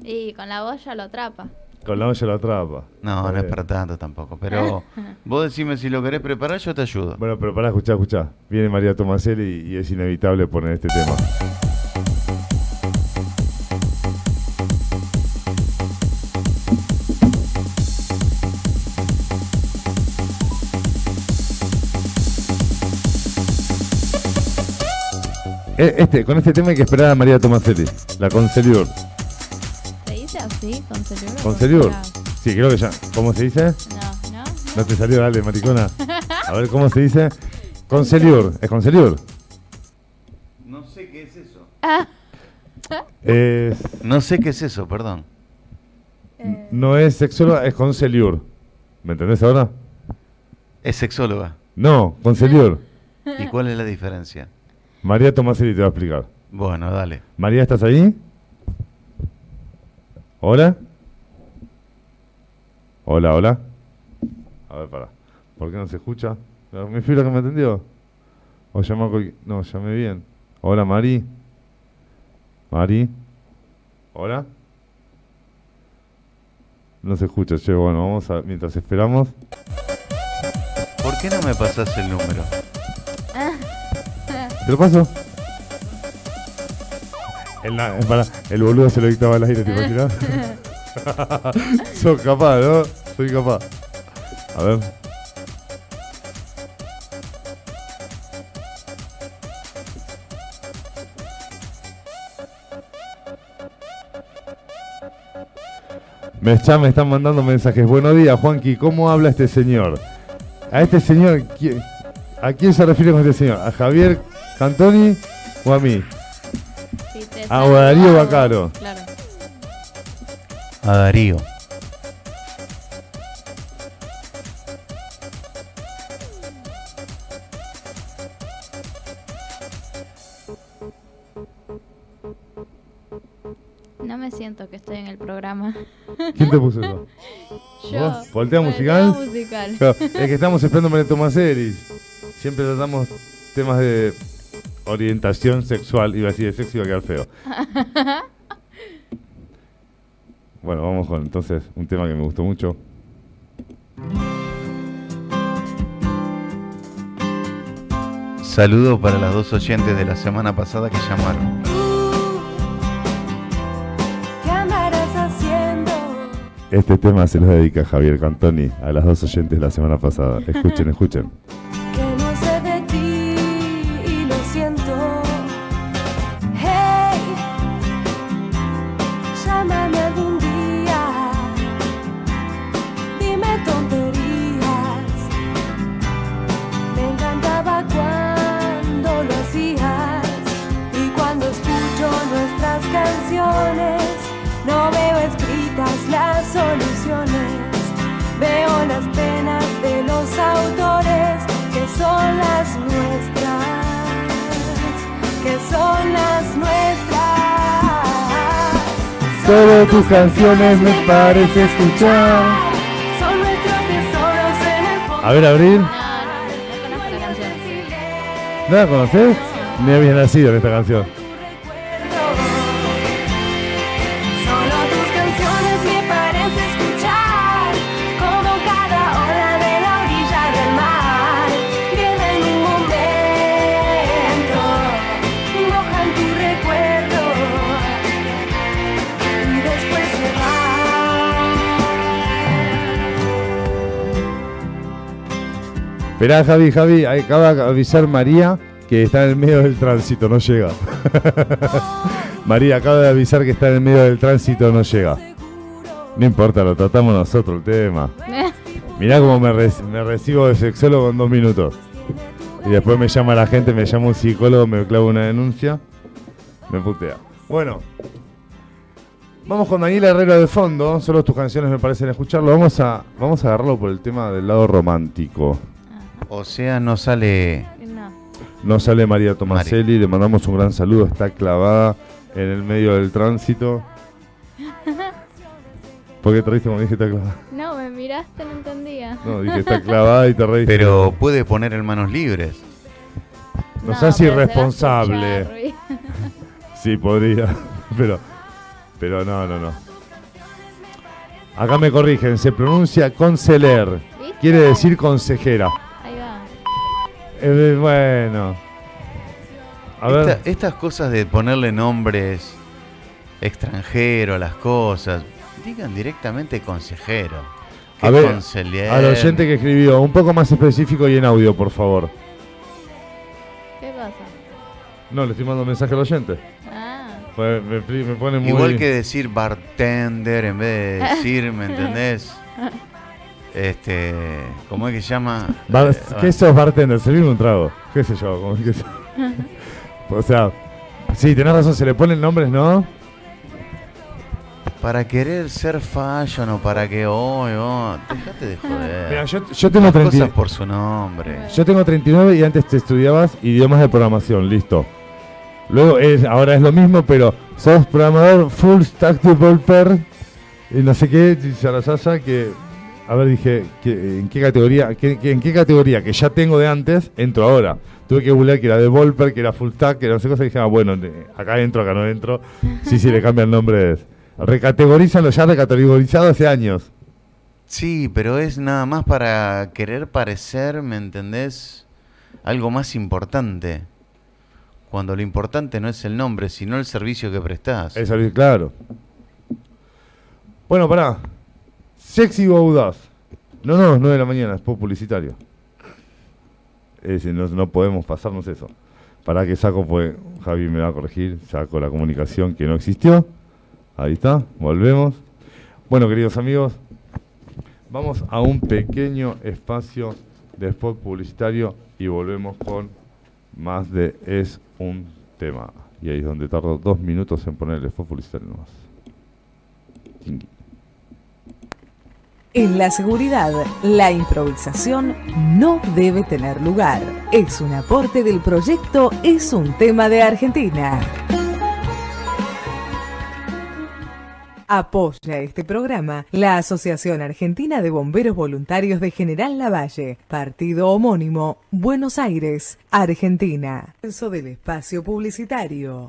Y con la voz ya lo atrapa. Con la olla lo atrapa. No, no es para tanto tampoco. Pero vos decime si lo querés preparar, yo te ayudo. Bueno, pero pará, escuchá, escuchá. Viene María Tomaselli y es inevitable poner este tema. Este, con este tema hay que esperar a María Tomaselli, la Conceliur. ¿Se dice así? ¿Con celular? ¿Conceliur? Sí, creo que ya. ¿Cómo se dice? No, no. No te salió, dale, maricona. A ver, ¿cómo se dice? Conceliur. ¿Es Conceliur? No sé qué es eso. Es, No sé qué es eso, perdón. no es sexóloga, es Conceliur. ¿Me entendés ahora? Es sexóloga. No, Conceliur. ¿Y cuál es la diferencia? María Tomaselli te va a explicar. Bueno, dale. María, ¿estás ahí? ¿Hola? Hola, hola. A ver, para. ¿Por qué no se escucha? ¿Me fui la que me atendió? ¿O llamó cualquier- No, llamé bien. Hola, Mari. Mari. ¿Hola? No se escucha, che. Bueno, vamos a... Mientras esperamos... ¿Por qué no me pasás el número? ¿Te lo paso? El, para, el boludo se lo dictaba al aire, ¿te imaginas? Sos capaz, ¿no? Soy capaz. A ver. Me, ya me están mandando mensajes. Buenos días, Juanqui. ¿Cómo habla este señor? A este señor, ¿qui- ¿a quién se refiere con este señor? ¿A Javier Cantoni o a mí? Te Ah, o a Darío algo, Bacaro. Claro. A Darío. No me siento que estoy en el programa. ¿Quién te puso eso? Yo. ¿Vos? ¿Voltea Voltea musical? musical. Claro, es que estamos esperando a María Tomaseris. Siempre tratamos temas de orientación sexual. Iba a decir de sexo y iba a quedar feo. Bueno, vamos con entonces un tema que me gustó mucho. Saludo para las dos oyentes de la semana pasada que llamaron. ¿Qué andarás haciendo? Este tema se lo dedica Javier Cantoni a las dos oyentes de la semana pasada. Escuchen, escuchen. Canciones me parece escuchar. Son nuestros tesoros en el fondo. A ver, Abril. No, no, no conozco la canción. ¿No la conoces? Ni había nacido en esta canción. Esperá, Javi, Javi, acaba de avisar María que está en el medio del tránsito, no llega. María acaba de avisar que está en el medio del tránsito, no llega. No importa, lo tratamos nosotros el tema. Mirá cómo me, re- me recibo de sexólogo en dos minutos. Y después me llama la gente, me llama un psicólogo, me clava una denuncia. Me putea. Bueno. Vamos con Daniela Herrera de fondo. Solo tus canciones me parecen escucharlo. Vamos a, vamos a agarrarlo por el tema del lado romántico. O sea, no sale. No. No sale María Tomaselli, le mandamos un gran saludo. Está clavada en el medio del tránsito. ¿Por qué te reíste cuando dije está clavada? No, me miraste, no entendía. No, dije está clavada y te reíste. Pero puede poner en manos libres. No seas pero se va a irresponsable. Sí, podría. Pero, pero no, no, no. Acá me corrigen, se pronuncia conceler. ¿Viste? Quiere decir consejera. Eh, bueno. A ver. Esta- estas cosas de ponerle nombres extranjeros a las cosas, digan directamente consejero. A que ver, conciliar. al oyente que escribió, un poco más específico y en audio, por favor. ¿Qué pasa? No, le estoy mandando un mensaje al oyente. Ah, Pues Me, me- me pone muy... Igual que decir bartender en vez de decir, ¿me entendés? Este, ¿cómo es que se llama? Bar- Eh, ¿Qué sos bartender? Servirme un trago. ¿Qué sé yo? como que se- o sea, sí, tenés razón, se le ponen nombres, ¿no? Para querer ser fashion o para que hoy, oh, dejate de joder. Mira, yo, yo tengo Las 30 cosas por su nombre. Yo tengo 39 y antes te estudiabas idiomas de programación, listo. Luego es, ahora es lo mismo, pero sos programador full stack developer y no sé qué, y Sarasasa, que a ver dije, ¿en qué categoría? ¿En qué categoría que ya tengo de antes entro ahora? Tuve que googlear que era developer, que era full stack, que era no sé cosa y dije, ah, bueno, acá entro, acá no entro. Sí, sí, le cambian nombres. Recategorizan lo ya recategorizado hace años. Sí, pero es nada más para querer parecer, ¿me entendés? Algo más importante. Cuando lo importante no es el nombre, sino el servicio que prestás. Eso, claro. Bueno, pará. Sexy o audaz. No, no, 9 de la mañana, es publicitario. Es no podemos pasarnos eso. Para que saco, pues Javi me va a corregir, saco la comunicación que no existió. Ahí está, volvemos. Bueno, queridos amigos, vamos a un pequeño espacio de spot publicitario y volvemos con más de Es un tema. Y ahí es donde tardo dos minutos en poner el spot publicitario nomás. En la seguridad, la improvisación no debe tener lugar. Es un aporte del proyecto Es un tema de Argentina. Apoya este programa la Asociación Argentina de Bomberos Voluntarios de General Lavalle, partido homónimo, Buenos Aires, Argentina. Del espacio publicitario.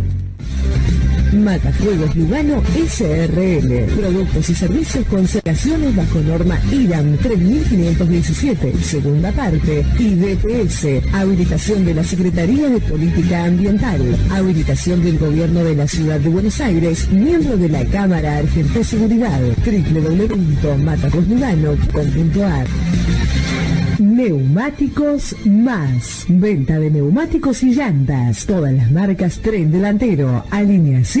Matafuegos Lugano SRL. Productos y servicios con certificaciones bajo norma IRAM 3517, segunda parte. Y DPS, habilitación de la Secretaría de Política Ambiental. Habilitación del Gobierno de la Ciudad de Buenos Aires, miembro de la Cámara Argentina de Seguridad. www.matafuegoslugano.com.ar Neumáticos Más. Venta de neumáticos y llantas. Todas las marcas tren delantero, alineación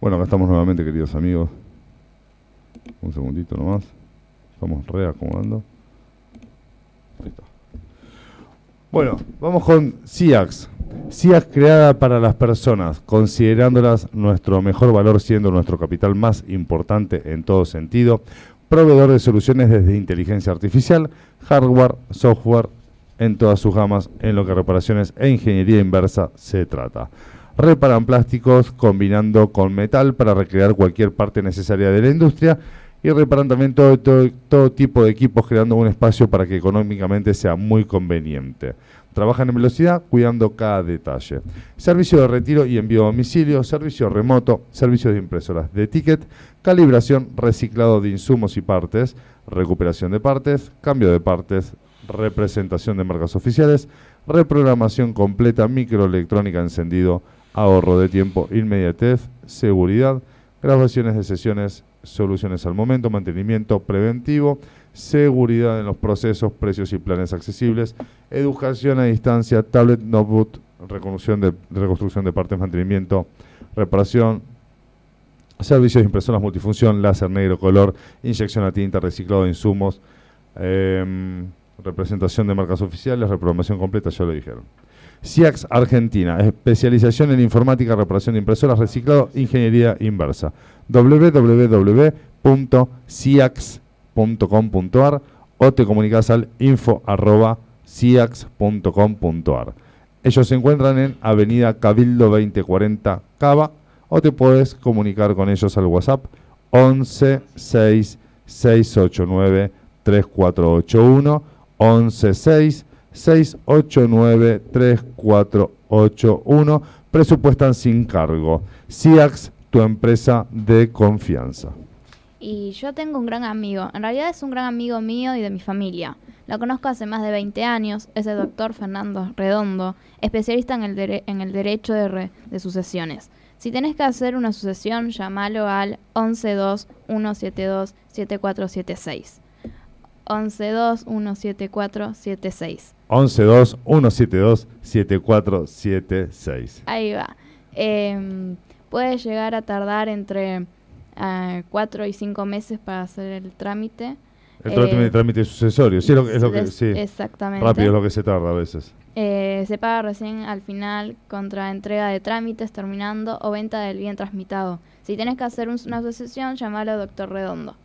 Bueno, acá estamos nuevamente, queridos amigos. Un segundito nomás. Estamos reacomodando. Bueno, vamos con SIAX. SIAX creada para las personas, considerándolas nuestro mejor valor siendo nuestro capital más importante en todo sentido. Proveedor de soluciones desde inteligencia artificial, hardware, software, en todas sus gamas, en lo que reparaciones e ingeniería inversa se trata. Reparan plásticos combinando con metal para recrear cualquier parte necesaria de la industria y reparan también todo, tipo de equipos creando un espacio para que económicamente sea muy conveniente. Trabajan en velocidad cuidando cada detalle. Servicio de retiro y envío a domicilio, servicio remoto, servicio de impresoras de ticket, calibración, reciclado de insumos y partes, recuperación de partes, cambio de partes, representación de marcas oficiales, reprogramación completa, microelectrónica encendido, ahorro de tiempo, inmediatez, seguridad, grabaciones de sesiones, soluciones al momento, mantenimiento preventivo, seguridad en los procesos, precios y planes accesibles, educación a distancia, tablet, notebook, reconstrucción de, reconstrucción de partes, mantenimiento, reparación, servicios de impresoras multifunción, láser negro, color, inyección a tinta, reciclado de insumos, em, representación de marcas oficiales, reprogramación completa, ya lo dijeron. CIAX Argentina, especialización en informática, reparación de impresoras, reciclado, ingeniería inversa. www.ciax.com.ar o te comunicas al info arroba ciax.com.ar. Ellos se encuentran en Avenida Cabildo 2040 Cava o te puedes comunicar con ellos al WhatsApp 11 6 689 3481 11 6 689 3481 presupuestan sin cargo. CIAX, tu empresa de confianza. Y yo tengo un gran amigo, en realidad es un gran amigo mío y de mi familia. Lo conozco hace más de 20 años, es el doctor Fernando Redondo, especialista en el, en el derecho de, re- de sucesiones. Si tenés que hacer una sucesión, llamalo al 112-172-7476. 112-174-76. 112-172-7476. Ahí va. Em, puede llegar a tardar entre eh, 4 y 5 meses para hacer el trámite. El trámite, eh, trámite sucesorio, sí, es lo, es lo que, sí. Exactamente. Rápido es lo que se tarda a veces. Eh, se paga recién al final contra entrega de trámites terminando o venta del bien transmitado. Si tienes que hacer una sucesión, llamalo doctor Redondo.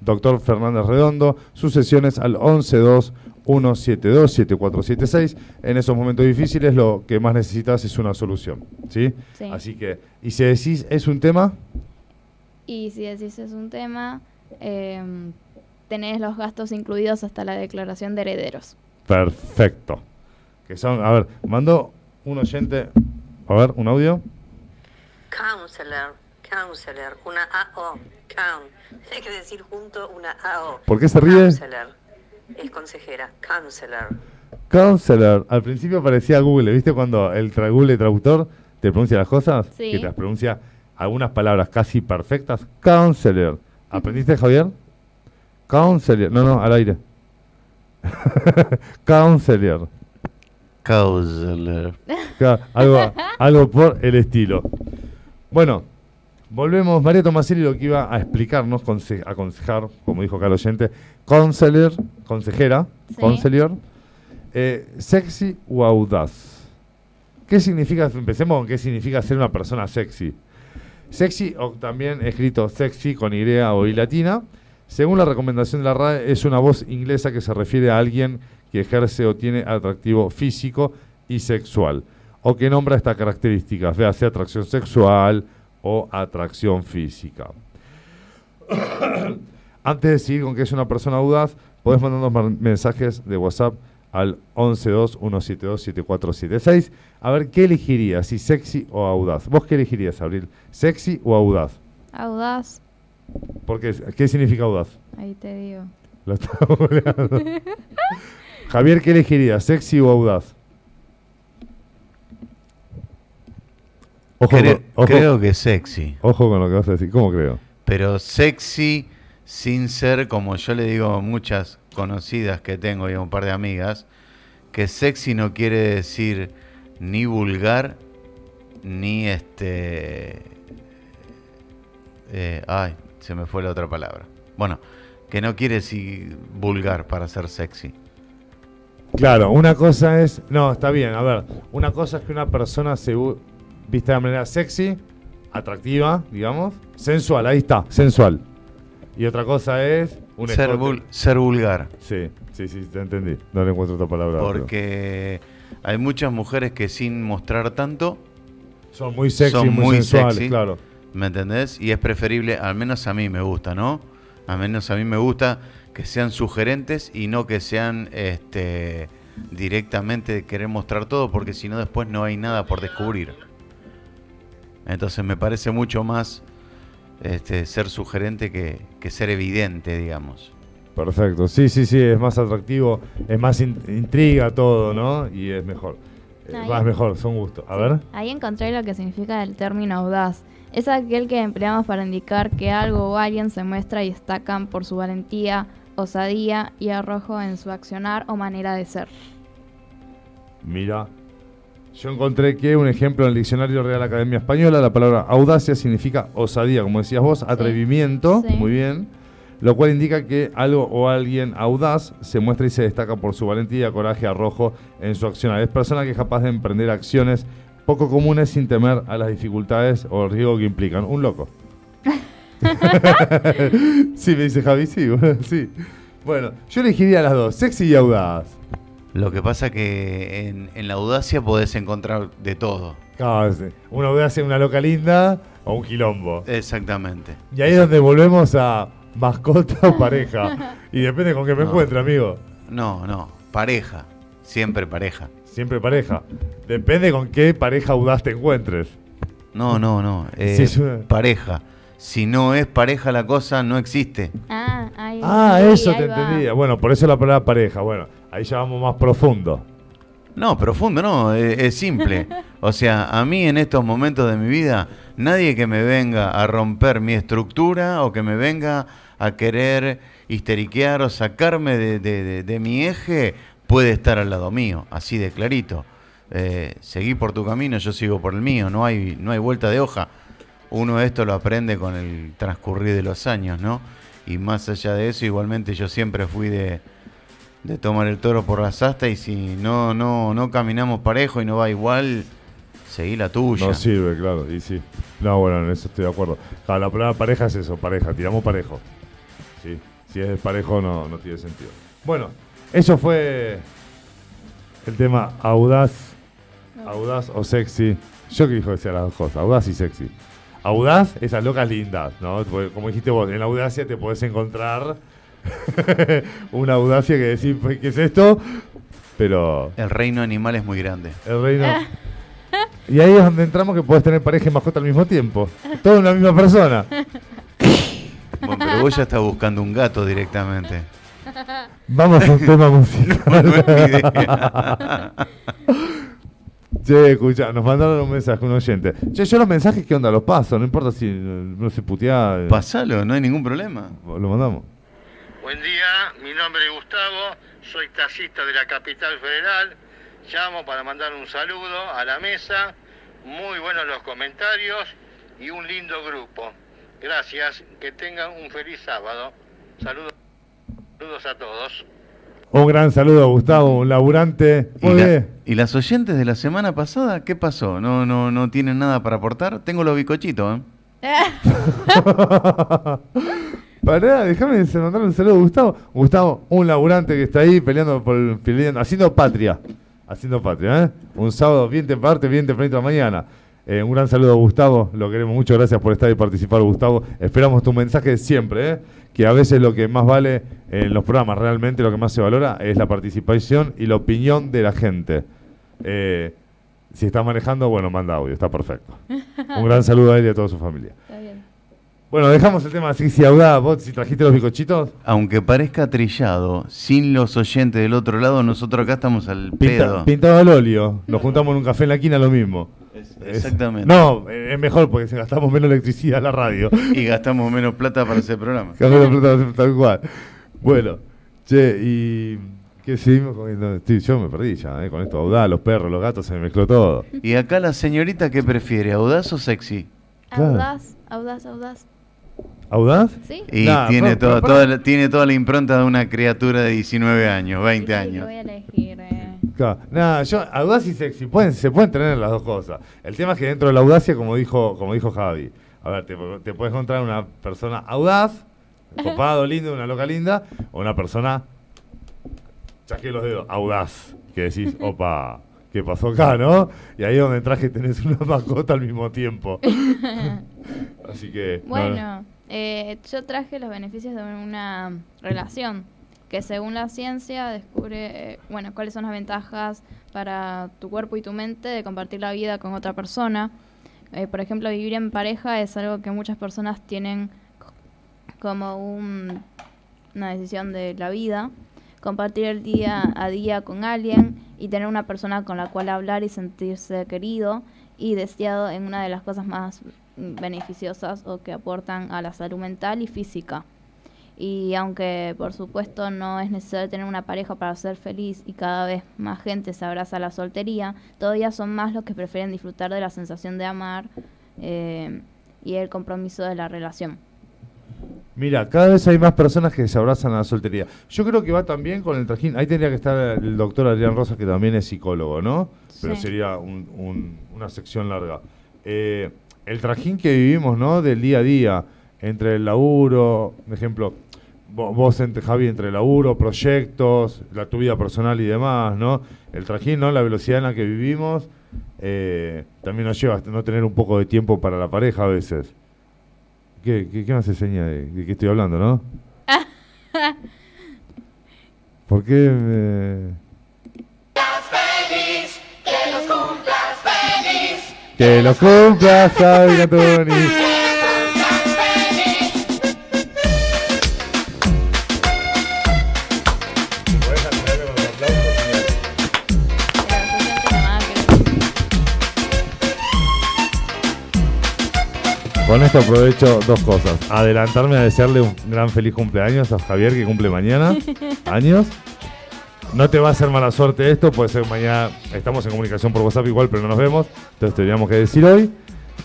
Doctor Fernández Redondo, sucesiones al 112 172-7476. En esos momentos difíciles lo que más necesitas es una solución. ¿sí? Así que, ¿y si decís es un tema? Y si decís es un tema, eh, tenés los gastos incluidos hasta la declaración de herederos. Perfecto. Que son, a ver, mando un oyente, a ver, un audio. Counselor, counselor, una AO, count. Tiene que decir junto una AO. ¿Por qué se ríe? Counselor es consejera, counselor. Counselor. Al principio parecía Google, ¿viste? Cuando el tra- Google traductor te pronuncia las cosas, Sí. que te las pronuncia algunas palabras casi perfectas. Counselor. ¿Aprendiste, Javier? Counselor. No, no, al aire. Counselor. Counselor. Algo, algo por el estilo. Bueno, volvemos. María Tomaselli lo que iba a explicarnos, conse- aconsejar, como dijo acá el oyente, counselor, consejera, Sí. counselor, eh, sexy o audaz. ¿Qué significa? Empecemos con qué significa ser una persona sexy. Sexy, o también escrito sexy con Y o I latina, según la recomendación de la RAE, es una voz inglesa que se refiere a alguien que ejerce o tiene atractivo físico y sexual, o que nombra estas características, véase atracción sexual o atracción física. Antes de seguir con que es una persona audaz, podés mandarnos mensajes de WhatsApp al 112-172-7476. A ver, ¿qué elegirías? Si sexy o audaz. ¿Vos qué elegirías, Abril? ¿Sexy o audaz? Audaz, ¿Por qué? ¿Qué significa audaz? ahí te digo. Lo estaba. Javier, ¿qué elegirías? ¿Sexy o audaz? Ojo, Cre- con, ojo- creo que sexy. ojo con lo que vas a decir. ¿Cómo creo? Pero sexy sin ser, como yo le digo a muchas conocidas que tengo y a un par de amigas, que sexy no quiere decir ni vulgar, ni este... eh, ay, se me fue la otra palabra. Bueno, que no quiere decir vulgar para ser sexy. Claro, una cosa es. No, está bien, a ver. Una cosa es que una persona se vista de manera sexy, atractiva, digamos. Sensual, ahí está, sensual. Y otra cosa es. Un Ser, vul- ser vulgar. Sí, sí, sí, te entendí. No le encuentro otra palabra. pero- Porque hay muchas mujeres que sin mostrar tanto Son muy sexy, son muy, muy sensuales, sexy. claro. ¿Me entendés? Y es preferible, al menos a mí me gusta, ¿no? Al menos a mí me gusta que sean sugerentes y no que sean este directamente querer mostrar todo, porque si no después no hay nada por descubrir. Entonces me parece mucho más este, ser sugerente que, que ser evidente, digamos. Perfecto. Sí, sí, sí, es más atractivo, es más in- intriga todo, ¿no? Y es mejor. Eh, Ahí. va, es mejor, son gustos. A ver. Ahí encontré lo que significa el término audaz. Es aquel que empleamos para indicar que algo o alguien se muestra y destacan por su valentía, osadía y arrojo en su accionar o manera de ser. Mira, yo encontré que un ejemplo en el diccionario Real Academia Española, la palabra audacia significa osadía, como decías vos, atrevimiento, sí. muy bien, lo cual indica que algo o alguien audaz se muestra y se destaca por su valentía, coraje, arrojo en su accionar. Es persona que es capaz de emprender acciones poco comunes sin temer a las dificultades o el riesgo que implican. Un loco. sí, me dice Javi, sí, bueno, sí. Bueno, yo elegiría las dos, sexy y audaz. Lo que pasa que en, en la audacia podés encontrar de todo. Claro, sí. Una audacia, una loca linda o un quilombo. Exactamente. Y ahí es donde volvemos a mascota o pareja. Y depende con qué me No. encuentre, amigo. No, no, pareja. Siempre pareja. Siempre pareja. Depende con qué pareja audaz te encuentres. No, no, no. eh, Sí, es una- Pareja. Si no es pareja la cosa, no existe. Ah, ahí, Ah, eso ahí te va. entendía. Bueno, por eso la palabra pareja. Bueno, ahí ya vamos más profundo. No, profundo no, es, es simple. O sea, a mí en estos momentos de mi vida, nadie que me venga a romper mi estructura o que me venga a querer histeriquear o sacarme de, de- de- de mi eje puede estar al lado mío, así de clarito. Eh, seguí por tu camino, yo sigo por el mío, no hay, no hay vuelta de hoja. Uno esto lo aprende con el transcurrir de los años, ¿no? Y más allá de eso, igualmente yo siempre fui de, de tomar el toro por las astas y si no, no, no caminamos parejo y no va igual, seguí la tuya. No sirve, claro. Y sí. No, bueno, en eso estoy de acuerdo. Claro, la palabra pareja es eso, pareja. Tiramos parejo. Sí, si es desparejo no, no tiene sentido. Bueno, eso fue el tema audaz, audaz o sexy. Yo que dijo las dos cosas, audaz y sexy. Audaz, esas locas lindas, ¿no? Como dijiste vos, en la audacia te podés encontrar una audacia que decir, "Pues, ¿qué es esto? Pero El reino animal es muy grande. el reino... Y ahí es donde entramos que podés tener pareja y mascota al mismo tiempo. Todo en la misma persona. Bueno, pero vos ya estás buscando un gato directamente. Vamos a un tema musical. No. Che, escucha, nos mandaron un mensaje, un oyente. Che, yo los mensajes, ¿qué onda? Los paso, no importa si no se putea. Pasalo, no hay ningún problema. Lo mandamos. Buen día, mi nombre es Gustavo, soy taxista de la capital federal. Llamo para mandar un saludo a la mesa. Muy buenos los comentarios y un lindo grupo. Gracias, que tengan un feliz sábado. Saludos, saludos a todos. Un gran saludo a Gustavo, un laburante. ¿Y, la- y las oyentes de la semana pasada qué pasó? ¿No, no, no tienen nada para aportar? Tengo los bicochitos, ¿eh? Pará, déjame mandar un saludo a Gustavo. Gustavo, un laburante que está ahí peleando por el- peleando- haciendo patria. Haciendo patria, ¿eh? Un sábado bien temprano, bien tempranito de la mañana. Eh, un gran saludo a Gustavo, lo queremos mucho, gracias por estar y participar, Gustavo. Esperamos tu mensaje siempre, ¿eh? que a veces lo que más vale en los programas, realmente lo que más se valora es la participación y la opinión de la gente. Eh, si está manejando, bueno, manda audio, está perfecto. Un gran saludo a él y a toda su familia. Está bien. Bueno, dejamos el tema así, si audaz, vos si trajiste los bicochitos. Aunque parezca trillado, sin los oyentes del otro lado, nosotros acá estamos al Pinta- pedo. pintado al óleo. Nos juntamos en un café en la esquina, lo mismo. Es- exactamente. no, es mejor porque gastamos menos electricidad en la radio. Y gastamos menos plata para ese programa. Gastamos menos plata, tal cual. Bueno, che, y. ¿Qué seguimos comiendo? Sí, yo me perdí ya, eh, con esto. Audaz, los perros, los gatos, se me mezcló todo. Y acá la señorita, ¿qué prefiere? ¿Audaz o sexy? Claro. Audaz, audaz, audaz. ¿Audaz? ¿Sí? Y Nah, tiene, pero- toda, pero- toda la, tiene toda la impronta de una criatura de 19 años, 20 Sí, años. lo voy a elegir. eh. Claro. Nada, yo, audaz y sexy, pueden, se pueden tener las dos cosas. El tema es que dentro de la audacia, como dijo, como dijo Javi, a ver, te, te puedes encontrar una persona audaz, copado, lindo, una loca linda, o una persona, chasqué los dedos, audaz, que decís, opa, ¿qué pasó acá, no? Y ahí es donde traje tenés una mascota al mismo tiempo. Así que... no, Bueno, eh, yo traje los beneficios de una relación que según la ciencia descubre, eh, bueno, cuáles son las ventajas para tu cuerpo y tu mente de compartir la vida con otra persona. Eh, por ejemplo, vivir en pareja es algo que muchas personas tienen como un- una decisión de la vida. Compartir el día a día con alguien y tener una persona con la cual hablar y sentirse querido y deseado en una de las cosas más beneficiosas o que aportan a la salud mental y física. Y aunque por supuesto no es necesario tener una pareja para ser feliz y cada vez más gente se abraza a la soltería, todavía son más los que prefieren disfrutar de la sensación de amar eh, y el compromiso de la relación. Mira, cada vez hay más personas que se abrazan a la soltería. Yo creo que va también con el trajín. Ahí tendría que estar el doctor Adrián Rosa, que también es psicólogo, ¿no? Pero sería un- un- una sección larga. Eh, el trajín que vivimos, ¿no? Del día a día, entre el laburo, por ejemplo, vo- vos, entre Javi, entre el laburo, proyectos, la tu vida personal y demás, ¿no? El trajín, ¿no? La velocidad en la que vivimos, eh, también nos lleva a no tener un poco de tiempo para la pareja a veces. ¿Qué, qué, qué me hace seña de, de qué estoy hablando, no? ¿Por qué me... Que lo cumpla Javi Gatoni. Con esto aprovecho dos cosas. Adelantarme a desearle un gran feliz cumpleaños a Javier que cumple mañana. Años. No te va a hacer mala suerte esto, puede ser mañana. Estamos en comunicación por WhatsApp igual, pero no nos vemos. Entonces teníamos que decir hoy.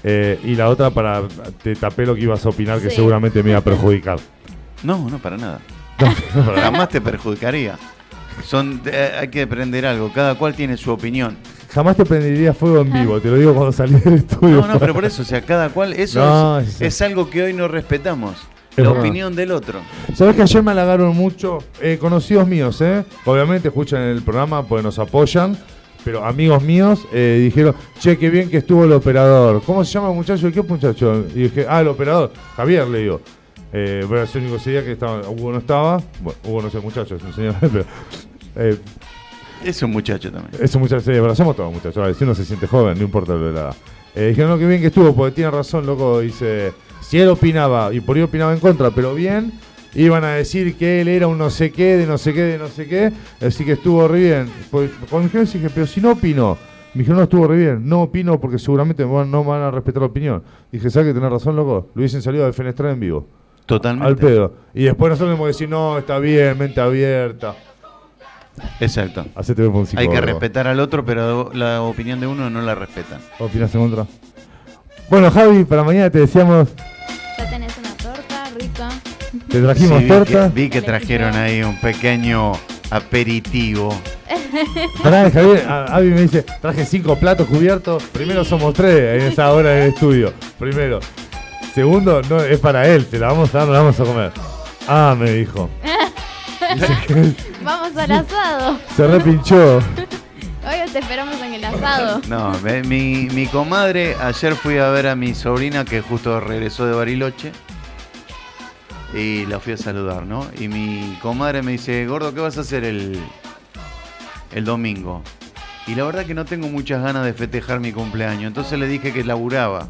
Eh, y la otra para. Te tapé lo que ibas a opinar que Sí. seguramente me iba a perjudicar. No, no, para nada. Jamás te perjudicaría. Son, eh, hay que aprender algo, cada cual tiene su opinión. Jamás te prendería fuego en vivo, te lo digo cuando salí del estudio. No, no, pero por eso, o sea, cada cual, eso No, es, sí. es algo que hoy no respetamos. La opinión del otro. ¿Sabes que ayer me halagaron mucho? Eh, conocidos míos, ¿eh? Obviamente escuchan el programa porque nos apoyan. Pero amigos míos eh, dijeron, che, qué bien que estuvo el operador. ¿Cómo se llama el muchacho? ¿Qué muchacho? Y dije, ah, el operador. Javier, le digo. Eh, bueno, es el único ese día que estaba, Hugo no estaba. Bueno, Hugo no es el muchacho, es un señor. Pero, eh, Es un muchacho también. es un muchacho, sí, pero somos todos muchachos. Si uno se siente joven, no importa lo de la edad. Eh, dijeron, no, qué bien que estuvo, porque tiene razón, loco. Dice, si él opinaba, y por ahí opinaba en contra, pero bien, iban a decir que él era un no sé qué, de no sé qué, de no sé qué. Así que estuvo re bien. Pues, me dijeron, eso, dije, pero si no opino. Me dijeron, no, estuvo re bien. No opino porque seguramente no van a respetar la opinión. Dije, ¿sabes que tenés razón, loco? Lo hubiesen salido a defenestrar en vivo. Totalmente. Al pedo. Y después nosotros tenemos que decir, no, está bien, mente abierta. Exacto. Hacete un Hay que respetar al otro, pero la opinión de uno no la respetan. ¿Opinas en contra? Bueno, Javi, para mañana te decíamos, te trajimos Sí, vi torta. Que, vi que trajeron ahí un pequeño aperitivo. Pará, Javier, Avi me dice, traje cinco platos cubiertos. Primero somos tres en esa hora del estudio. Primero. Segundo, no, es para él, te la vamos a dar, no la vamos a comer. Ah, me dijo. Vamos al asado. se repinchó. Hoy te esperamos en el asado. No, mi, mi comadre, ayer fui a ver a mi sobrina que justo regresó de Bariloche y la fui a saludar, ¿no? Y mi comadre me dice, gordo, ¿qué vas a hacer el, el domingo? Y la verdad que no tengo muchas ganas de festejar mi cumpleaños, entonces le dije que laburaba.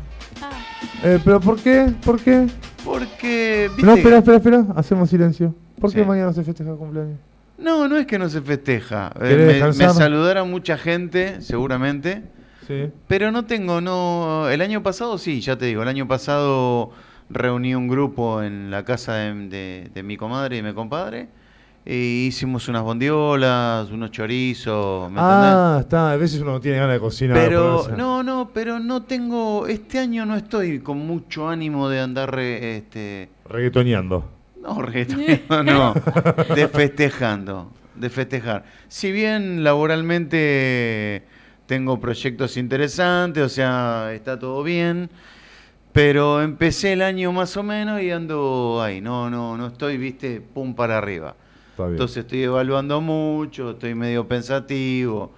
Eh, ¿Pero por qué? ¿Por qué? Porque, No, viste- espera, espera, espera. Hacemos silencio. ¿Por qué Sí. mañana se festeja el cumpleaños? No, no es que no se festeja. Eh, ¿Querés me, me descansar? saludaron mucha gente, seguramente. Sí. Pero no tengo, no. El año pasado sí, ya te digo. El año pasado reuní un grupo en la casa de, de- de mi comadre y mi compadre. E hicimos unas bondiolas, unos chorizos, ¿me Ah, está. A veces uno no tiene ganas de cocinar. Pero no, no, pero no tengo. Este año no estoy con mucho ánimo de andar re- este, Reggaetoneando. no, reggaetoneando, no. De festejando. De festejar. Si bien laboralmente tengo proyectos interesantes, o sea, está todo bien. Pero empecé el año más o menos y ando ahí. No, no, no estoy, viste, pum para arriba. Entonces estoy evaluando mucho, estoy medio pensativo,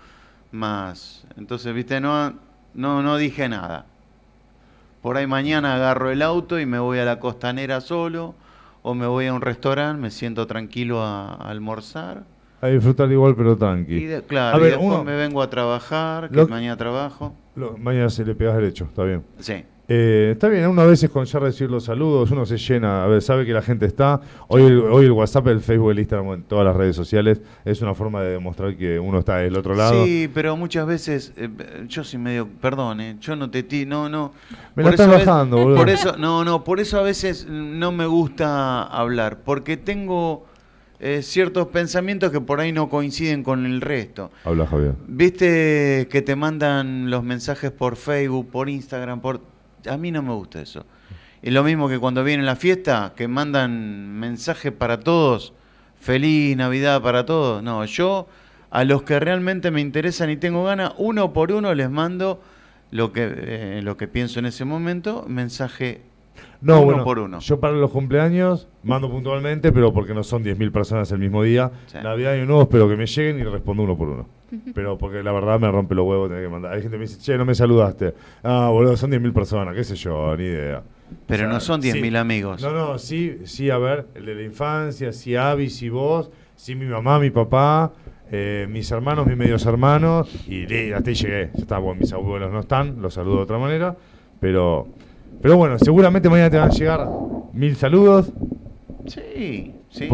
más. Entonces, viste, no, no, no dije nada. Por ahí mañana agarro el auto y me voy a la costanera solo, o me voy a un restaurante, me siento tranquilo a, a almorzar. A disfrutar igual, pero tranqui. Y de- claro, a y ver, después uno, me vengo a trabajar, que Lo- mañana trabajo. lo- mañana se le pegas derecho, está bien. Sí. Eh, está bien, uno a veces con ya recibir los saludos, uno se llena, a ver, sabe que la gente está. Hoy el, hoy el WhatsApp, el Facebook, el Instagram, en todas las redes sociales, es una forma de demostrar que uno está del otro lado. Sí, pero muchas veces eh, yo soy medio, perdón, eh, yo no te ti, no, no. Me la estás bajando, boludo. Por eso, no, no, por eso a veces no me gusta hablar, porque tengo eh, ciertos pensamientos que por ahí no coinciden con el resto. Habla Javier. Viste que te mandan los mensajes por Facebook, por Instagram, por a mí no me gusta eso. Es lo mismo que cuando viene la fiesta, que mandan mensajes para todos, feliz Navidad para todos. No, yo a los que realmente me interesan y tengo ganas, uno por uno les mando lo que eh, lo que pienso en ese momento, mensaje No, uno bueno, por uno. yo para los cumpleaños mando puntualmente, pero porque no son 10.000 personas el mismo día. Sí. Navidad y nuevo espero que me lleguen y respondo uno por uno. Pero porque la verdad me rompe los huevos tener que mandar. Hay gente que me dice, che, no me saludaste. Ah, boludo, son 10.000 personas, qué sé yo, ni idea. Pero O sea, no son 10.000 sí. amigos. No, no, sí, sí, a ver, el de la infancia, sí Avi, sí vos, sí mi mamá, mi papá, eh, mis hermanos, mis medios hermanos, y hasta ahí llegué. Ya está, bueno, mis abuelos no están, los saludo de otra manera, pero, pero bueno, seguramente mañana te van a llegar mil saludos. Sí, sí.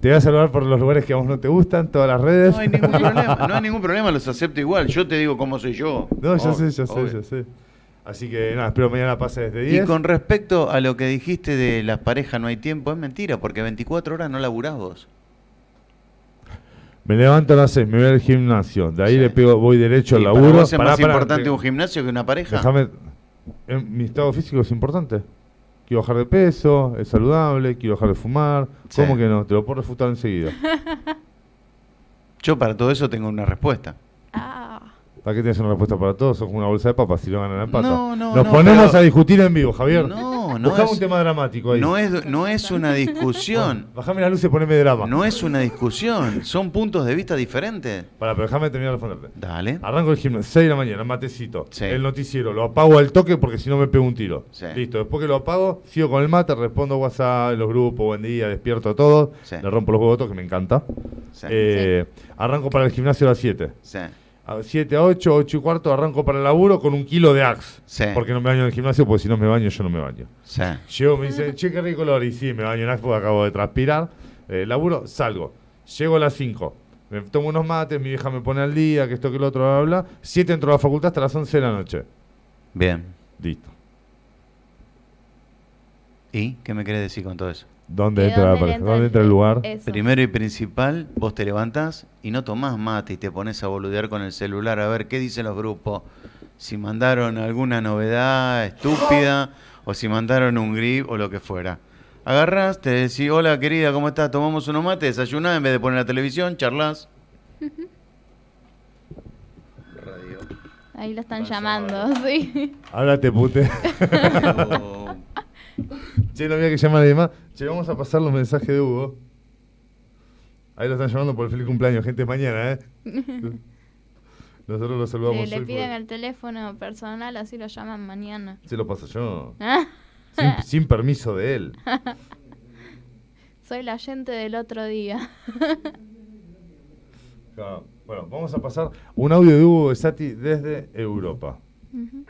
Te voy a saludar por los lugares que a vos no te gustan, todas las redes. No hay ningún problema, no hay ningún problema, los acepto igual. Yo te digo cómo soy yo. No, ya Obvio, sé, ya sé, ya sé. Así que nada, espero mañana pase desde Y 10. con respecto a lo que dijiste de las parejas no hay tiempo, es mentira, porque 24 horas no laburás vos. Me levanto a las 6, me voy al gimnasio, de ahí le pego, voy derecho al ¿Y para laburo. vos es Pará, más pará, importante te- un gimnasio que una pareja? Déjame. Mi estado físico es importante. Quiero bajar de peso, es saludable, quiero dejar de fumar. Sí. ¿Cómo que no? Te lo puedo refutar enseguida. Yo para todo eso tengo una respuesta. ¿Para qué tienes una respuesta para todo? Sos una bolsa de papas si lo ganan la pata. No, no, Nos no, ponemos pero- a discutir en vivo, Javier. No, No, es, un tema dramático ahí. no es, no es una discusión. Bajame la luz y poneme drama. No es una discusión, son puntos de vista diferentes. Para, pero déjame terminar de responderte. Dale. Arranco el gimnasio, 6 de la mañana, matecito. Sí. El noticiero, lo apago al toque porque si no me pego un tiro. Sí. Listo, después que lo apago, sigo con el mate, respondo WhatsApp, los grupos, buen día, despierto a todos. Sí. Le rompo los huevos todos, que me encanta. Sí. Eh, Arranco para el gimnasio a las 7. Sí. A 7 a 8, 8 y cuarto arranco para el laburo con un kilo de Axe. Sí. Porque no me baño en el gimnasio, porque si no me baño, yo no me baño. Sí. Llego, me dice, che, qué rico olor. Y sí, me baño en Axe porque acabo de transpirar. Eh, laburo, salgo. Llego a las 5. Me tomo unos mates, mi vieja me pone al día, que esto, que lo otro, bla, bla, bla. 7 entro a la facultad hasta las 11 de la noche. Bien. Listo. ¿Y qué me querés decir con todo eso? ¿Dónde ¿De entra, la dónde pareja? entra ¿Dónde el- entra el lugar? Eso. Primero y principal, vos te levantás y no tomás mate y te pones a boludear con el celular a ver qué dicen los grupos. Si mandaron alguna novedad estúpida o si mandaron un grip o lo que fuera. Agarrás, te decís, hola querida, ¿cómo estás? Tomamos unos mates, desayunás en vez de poner la televisión, charlas. Radio. Ahí lo están llamando, sí. Háblate, pute. Che, no había que llamar a nadie más. Che, vamos a pasar los mensajes de Hugo. Ahí lo están llamando por el feliz cumpleaños, gente, mañana, ¿eh? Nosotros lo saludamos Le, le piden por- el teléfono personal, así lo llaman mañana. Se lo paso yo. Sin, sin permiso de él. Soy la gente del otro día. Bueno, vamos a pasar un audio de Hugo Esati desde Europa. Ujú.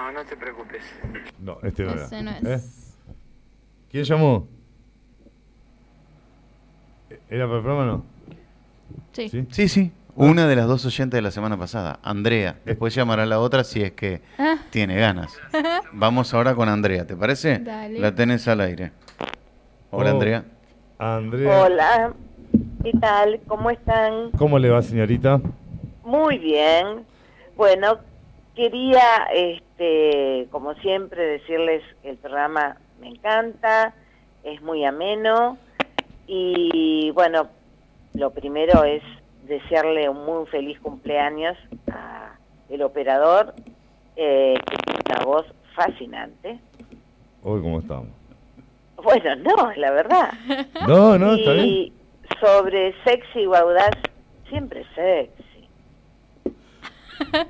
No, no te preocupes. No, este no Ese no es. ¿Eh? ¿Quién llamó? ¿Era para el programa o no? Sí. ¿Sí? Sí, sí. Una de las dos oyentes de la semana pasada, Andrea. Después llamará a la otra si es que Ah. tiene ganas. Vamos ahora con Andrea, ¿te parece? Dale. La tenés al aire. Hola, Oh. Andrea. Andrea. Hola, ¿qué tal? ¿Cómo están? ¿Cómo le va, señorita? Muy bien. Bueno, quería, este, como siempre, decirles que el programa me encanta, es muy ameno y bueno, lo primero es desearle un muy feliz cumpleaños a el operador, eh, que tiene una voz fascinante. Hoy, ¿cómo estamos? Bueno, no, la verdad. No, no, está bien. Y sobre sexy audaz, siempre sexy.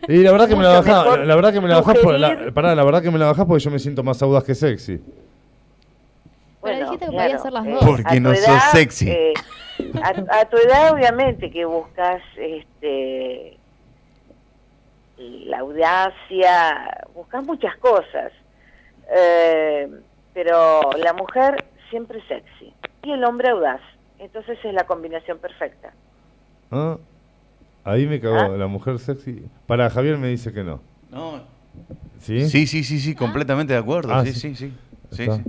Y la verdad que me la bajás, la, la verdad que me la bajás por, la, sugerir- pará, la verdad que me la bajás porque yo me siento más audaz que sexy. Pero Bueno, dijiste que claro, podía hacer las eh, dos. Porque a tu no sos edad, sexy. eh, a, a tu edad, obviamente, que buscas este la audacia, buscas muchas cosas. Eh, pero la mujer siempre sexy y el hombre audaz. Entonces es la combinación perfecta. ¿Ah? Ahí me cagó ¿Ah? la mujer sexy. Para Javier me dice que no. No. ¿Sí? Sí, sí, sí, sí, completamente de acuerdo. Ah, sí, sí. sí, sí. Sí, sí.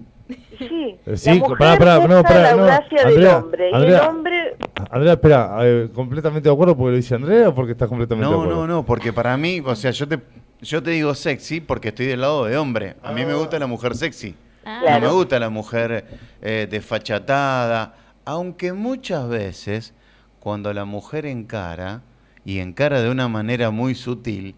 Sí, Eh, la mujer pará, pará, no, la no. Andrea, del hombre y Andrea. el hombre Andrea, espera, eh, ¿completamente de acuerdo porque lo dice Andrea o porque estás completamente de No, acuerdo? no, no, porque para mí, o sea, yo te, yo te digo sexy porque estoy del lado de hombre. A mí me gusta la mujer sexy. Ah, No me gusta la mujer eh, desfachatada, aunque muchas veces cuando la mujer encara, y encara de una manera muy sutil,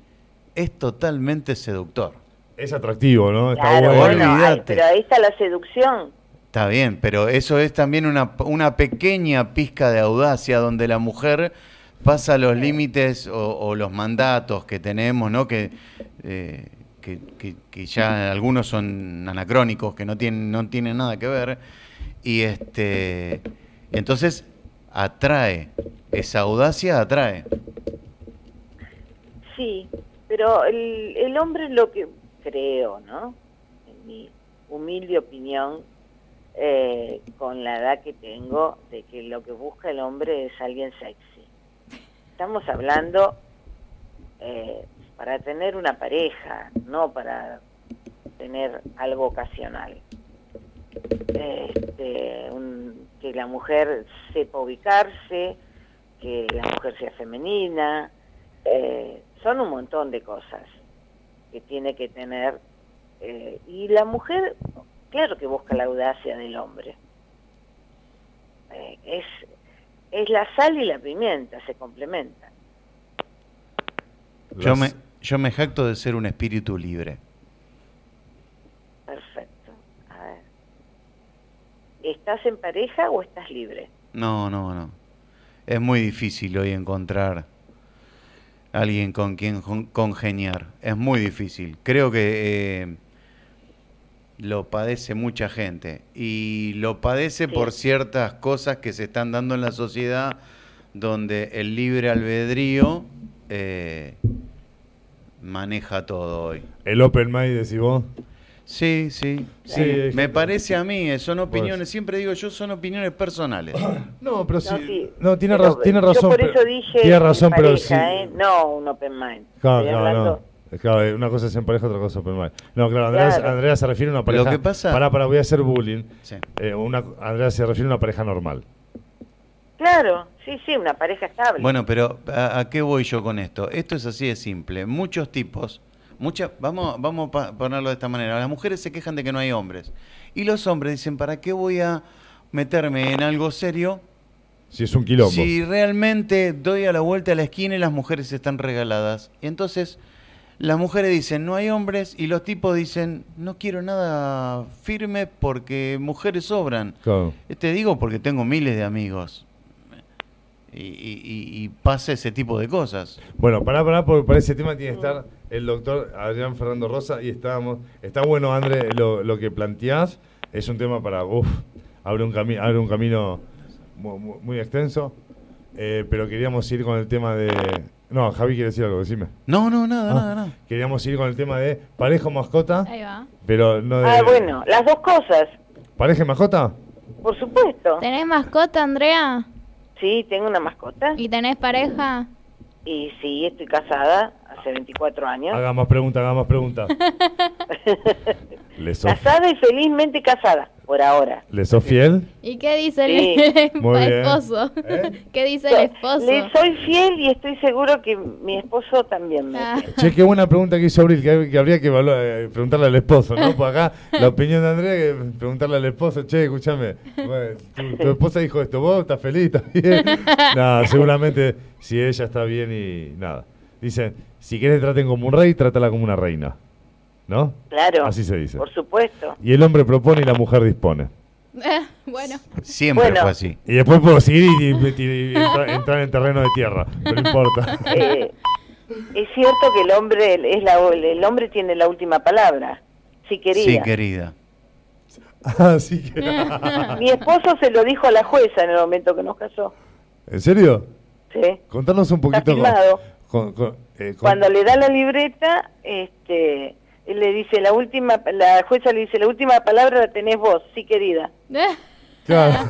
es totalmente seductor. Es atractivo, ¿no? Está Claro, bueno. bueno, ay, Olvídate. pero ahí está la seducción. Está bien, pero eso es también una, una pequeña pizca de audacia donde la mujer pasa los límites o, o los mandatos que tenemos, ¿no? Que, eh, que, que- que ya algunos son anacrónicos, que no tienen, no tienen nada que ver. Y este entonces atrae, esa audacia atrae. Sí, pero el, el hombre lo que creo, ¿no? En mi humilde opinión, eh, con la edad que tengo, de que lo que busca el hombre es alguien sexy. Estamos hablando eh, para tener una pareja, no para tener algo ocasional. Este, un- que la mujer sepa ubicarse, que la mujer sea femenina, eh, son un montón de cosas que tiene que tener. eh, y la mujer, claro que busca la audacia del hombre. Eh, es, es la sal y la pimienta, se complementan. Yo me, yo me jacto de ser un espíritu libre. ¿Estás en pareja o estás libre? No, no, no. Es muy difícil hoy encontrar alguien con quien con- congeniar. Es muy difícil. Creo que eh, lo padece mucha gente. Y lo padece por ciertas cosas que se están dando en la sociedad donde el libre albedrío eh, maneja todo hoy. El open mind, decís vos. Sí, sí, Sí, sí. Me parece a mí, eh, son opiniones, Pues- siempre digo yo, son opiniones personales. No, pero No, sí. sí. No, tiene, Pero raz- tiene yo razón. por pero- eso dije tiene en razón, pero sí. pareja, ¿eh? No un open mind. Claro, Estoy claro, hablando- no. Claro, eh, una cosa es en pareja, otra cosa es open mind. No, claro, Andrea, Claro. Andrea se refiere a una pareja. que pasa- Pará, pará, voy a hacer bullying. Sí. Eh, una, Andrea se refiere a una pareja normal. Claro, sí, sí, una pareja estable. Bueno, pero ¿a, a qué voy yo con esto? Esto es así de simple. Muchos tipos, muchas, vamos, vamos a ponerlo de esta manera. Las mujeres se quejan de que no hay hombres. Y los hombres dicen, ¿para qué voy a meterme en algo serio Si es un quilombo. si realmente doy a la vuelta a la esquina y las mujeres están regaladas? Y entonces las mujeres dicen, no hay hombres, y los tipos dicen, no quiero nada firme porque mujeres sobran. Claro. Te digo porque tengo miles de amigos. Y, y- y- y pasa ese tipo de cosas. Bueno, pará, pará, porque para ese tema tiene que estar el doctor Adrián Fernando Rosa y estábamos. Está bueno, André, lo, lo que planteás. Es un tema para. Uf, abre un, cami- abre un camino mu- mu- muy, extenso. Eh, pero queríamos ir con el tema de. No, Javi quiere decir algo, decime. No, no, nada, Ah, nada, nada. Queríamos ir con el tema de pareja o mascota, Ahí va. pero no de. Ah, bueno, las dos cosas, ¿Pareja y mascota? por supuesto. ¿Tenés mascota, Andrea? Sí, tengo una mascota ¿Y tenés pareja? y sí, estoy casada hace 24 años. Haga más preguntas, haga más preguntas. ¿Le sos, Casada y felizmente casada, por ahora. ¿Le sos fiel? ¿Y qué dice Sí. el esposo? ¿Eh? ¿Qué dice el esposo? Le soy fiel y estoy seguro que mi esposo también me Ah. Che, qué buena pregunta que hizo Abril, que, que habría que evaluar, eh, preguntarle al esposo, ¿no? Pues acá la opinión de Andrea que preguntarle al esposo, che, escúchame, bueno, tu, tu esposa dijo esto, vos estás feliz, estás bien. Nada, seguramente si ella está bien y nada. Dicen, si quieres que traten como un rey, trátala como una reina. ¿No? Claro, Así se dice. por supuesto. Y el hombre propone y la mujer dispone. bueno. Siempre Bueno. fue así. Y después puedo seguir y, y- y- y entra- entrar en terreno de tierra, no importa. Eh, es cierto que el hombre es la, el hombre tiene la última palabra. Sí, querida. Sí, querida. Así que... Mi esposo se lo dijo a la jueza en el momento que nos casó. ¿En serio? ¿sí? Contanos un poquito. filmado. Con- con- eh, con- Cuando le da la libreta, este, le dice la última, la jueza le dice la última palabra la tenés vos, sí querida. Claro.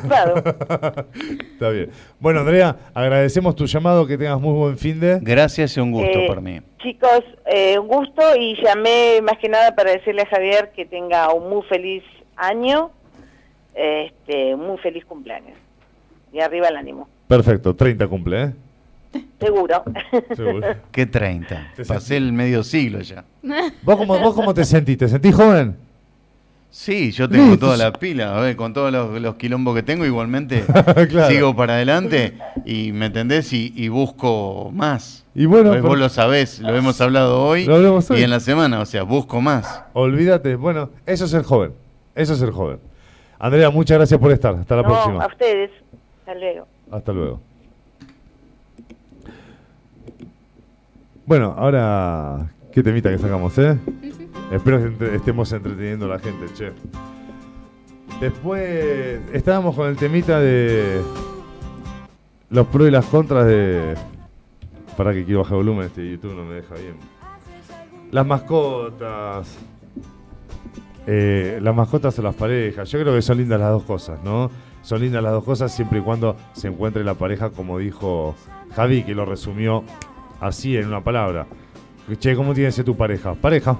Claro. Está bien. Bueno, Andrea, agradecemos tu llamado, que tengas muy buen fin de. Gracias y un gusto Eh, por mí. Chicos, eh, un gusto y llamé más que nada para decirle a Javier que tenga un muy feliz año, este, un muy feliz cumpleaños. Y arriba el ánimo, Perfecto, 30 cumple, ¿eh? Seguro. Seguro. ¿Qué 30? Te Pasé el medio siglo ya. ¿Vos cómo, ¿Vos cómo te sentís? ¿Te sentís joven? Sí, yo tengo Listo. toda la pila, a ver, con todos los, los quilombos que tengo, igualmente Claro. sigo para adelante y me entendés y, y busco más. Y bueno, Pues vos lo sabés, lo hemos hablado hoy, Lo hablamos hoy. y en la semana, o sea, busco más. Olvídate. Bueno, eso es ser joven. Eso es ser joven. Andrea, muchas gracias por estar. Hasta la no, próxima. a ustedes. Hasta luego. Hasta luego. Bueno, ahora, qué temita que sacamos, ¿eh? Espero que entre- estemos entreteniendo a la gente, che. Después, estábamos con el temita de los pros y las contras de... Para que quiero bajar volumen, este YouTube no me deja bien. Las mascotas. Eh, las mascotas o las parejas. Yo creo que son lindas las dos cosas, ¿no? Son lindas las dos cosas siempre y cuando se encuentre la pareja, como dijo Javi, que lo resumió así en una palabra. Che, ¿cómo tiene que ser tu pareja? Pareja.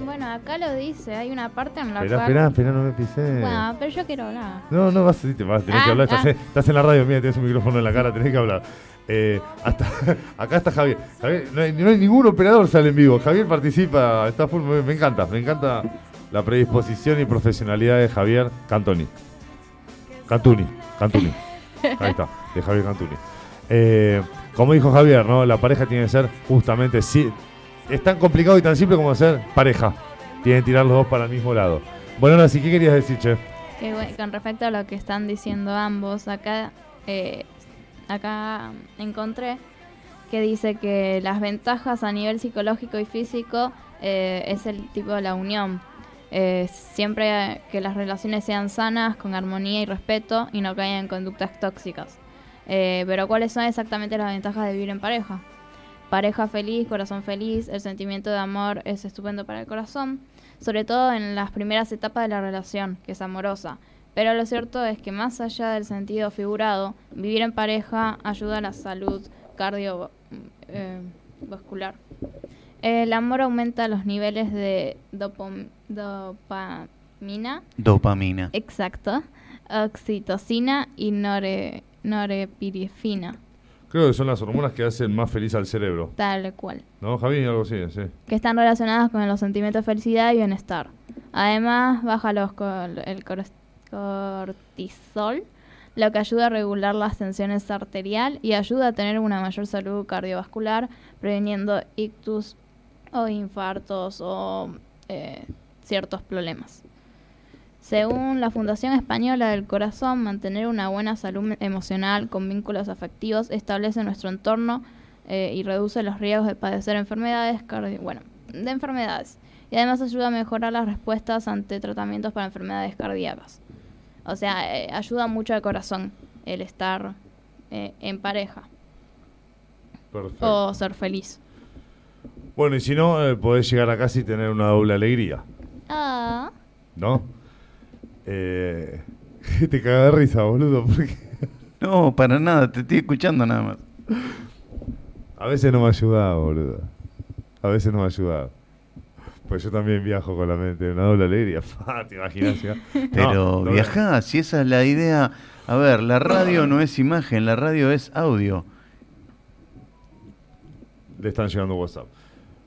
Bueno, acá lo dice, hay una parte en la Espera, cual... espera, espera, no me pisé. Bueno, pero yo quiero hablar. No, no, vas, sí, te vas, tenés que Ah, hablar. Estás, ah. en, estás en la radio, mira, tienes un micrófono en la cara, tenés que hablar. Eh, hasta, acá está Javier. Javier no, hay, no hay ningún operador sale en vivo. Javier participa, está full, me, me encanta, me encanta la predisposición y profesionalidad de Javier Cantoni. Cantuni, Cantuni. Ahí está, de Javier Cantuni. Eh, como dijo Javier, ¿no? La pareja tiene que ser justamente, sí, es tan complicado y tan simple como ser pareja. Tienen que tirar los dos para el mismo lado. Bueno, ahora sí, ¿qué querías decir, che? Con respecto a lo que están diciendo ambos, acá, eh, acá encontré que dice que las ventajas a nivel psicológico y físico eh, es el tipo de la unión. Eh, siempre que las relaciones sean sanas, con armonía y respeto y no caigan en conductas tóxicas. Eh, pero ¿cuáles son exactamente las ventajas de vivir en pareja? Pareja feliz, corazón feliz, el sentimiento de amor es estupendo para el corazón, sobre todo en las primeras etapas de la relación, que es amorosa. Pero lo cierto es que más allá del sentido figurado, vivir en pareja ayuda a la salud cardiovascular. El amor aumenta los niveles de dopamina, Dopamina. exacto, oxitocina y nore, norepinefrina, Creo que son las hormonas que hacen más feliz al cerebro. tal cual. ¿No, Javi? Algo así, sí. que están relacionadas con los sentimientos de felicidad y bienestar. Además, baja los col- el cor- cortisol, lo que ayuda a regular las tensiones arterial y ayuda a tener una mayor salud cardiovascular, previniendo ictus o infartos o eh, ciertos problemas. Según la Fundación Española del Corazón, mantener una buena salud emocional con vínculos afectivos establece nuestro entorno eh, y reduce los riesgos de padecer enfermedades cardio bueno, de enfermedades. Y además ayuda a mejorar las respuestas ante tratamientos para enfermedades cardíacas. O sea, eh, ayuda mucho al corazón el estar eh, en pareja Perfecto. o ser feliz. Bueno, y si no, eh, podés llegar a casa y tener una doble alegría, Ah, ¿no? Eh, te caga de risa, boludo, porque No, para nada, te estoy escuchando nada más. a veces no me ayudaba, boludo. A veces no me ayudaba. Pues yo también viajo con la mente de una doble alegría. ¿Te imaginas? ya? Pero No, viajá, si esa es la idea. A ver, la radio no es imagen, la radio es audio. Le están llegando WhatsApp.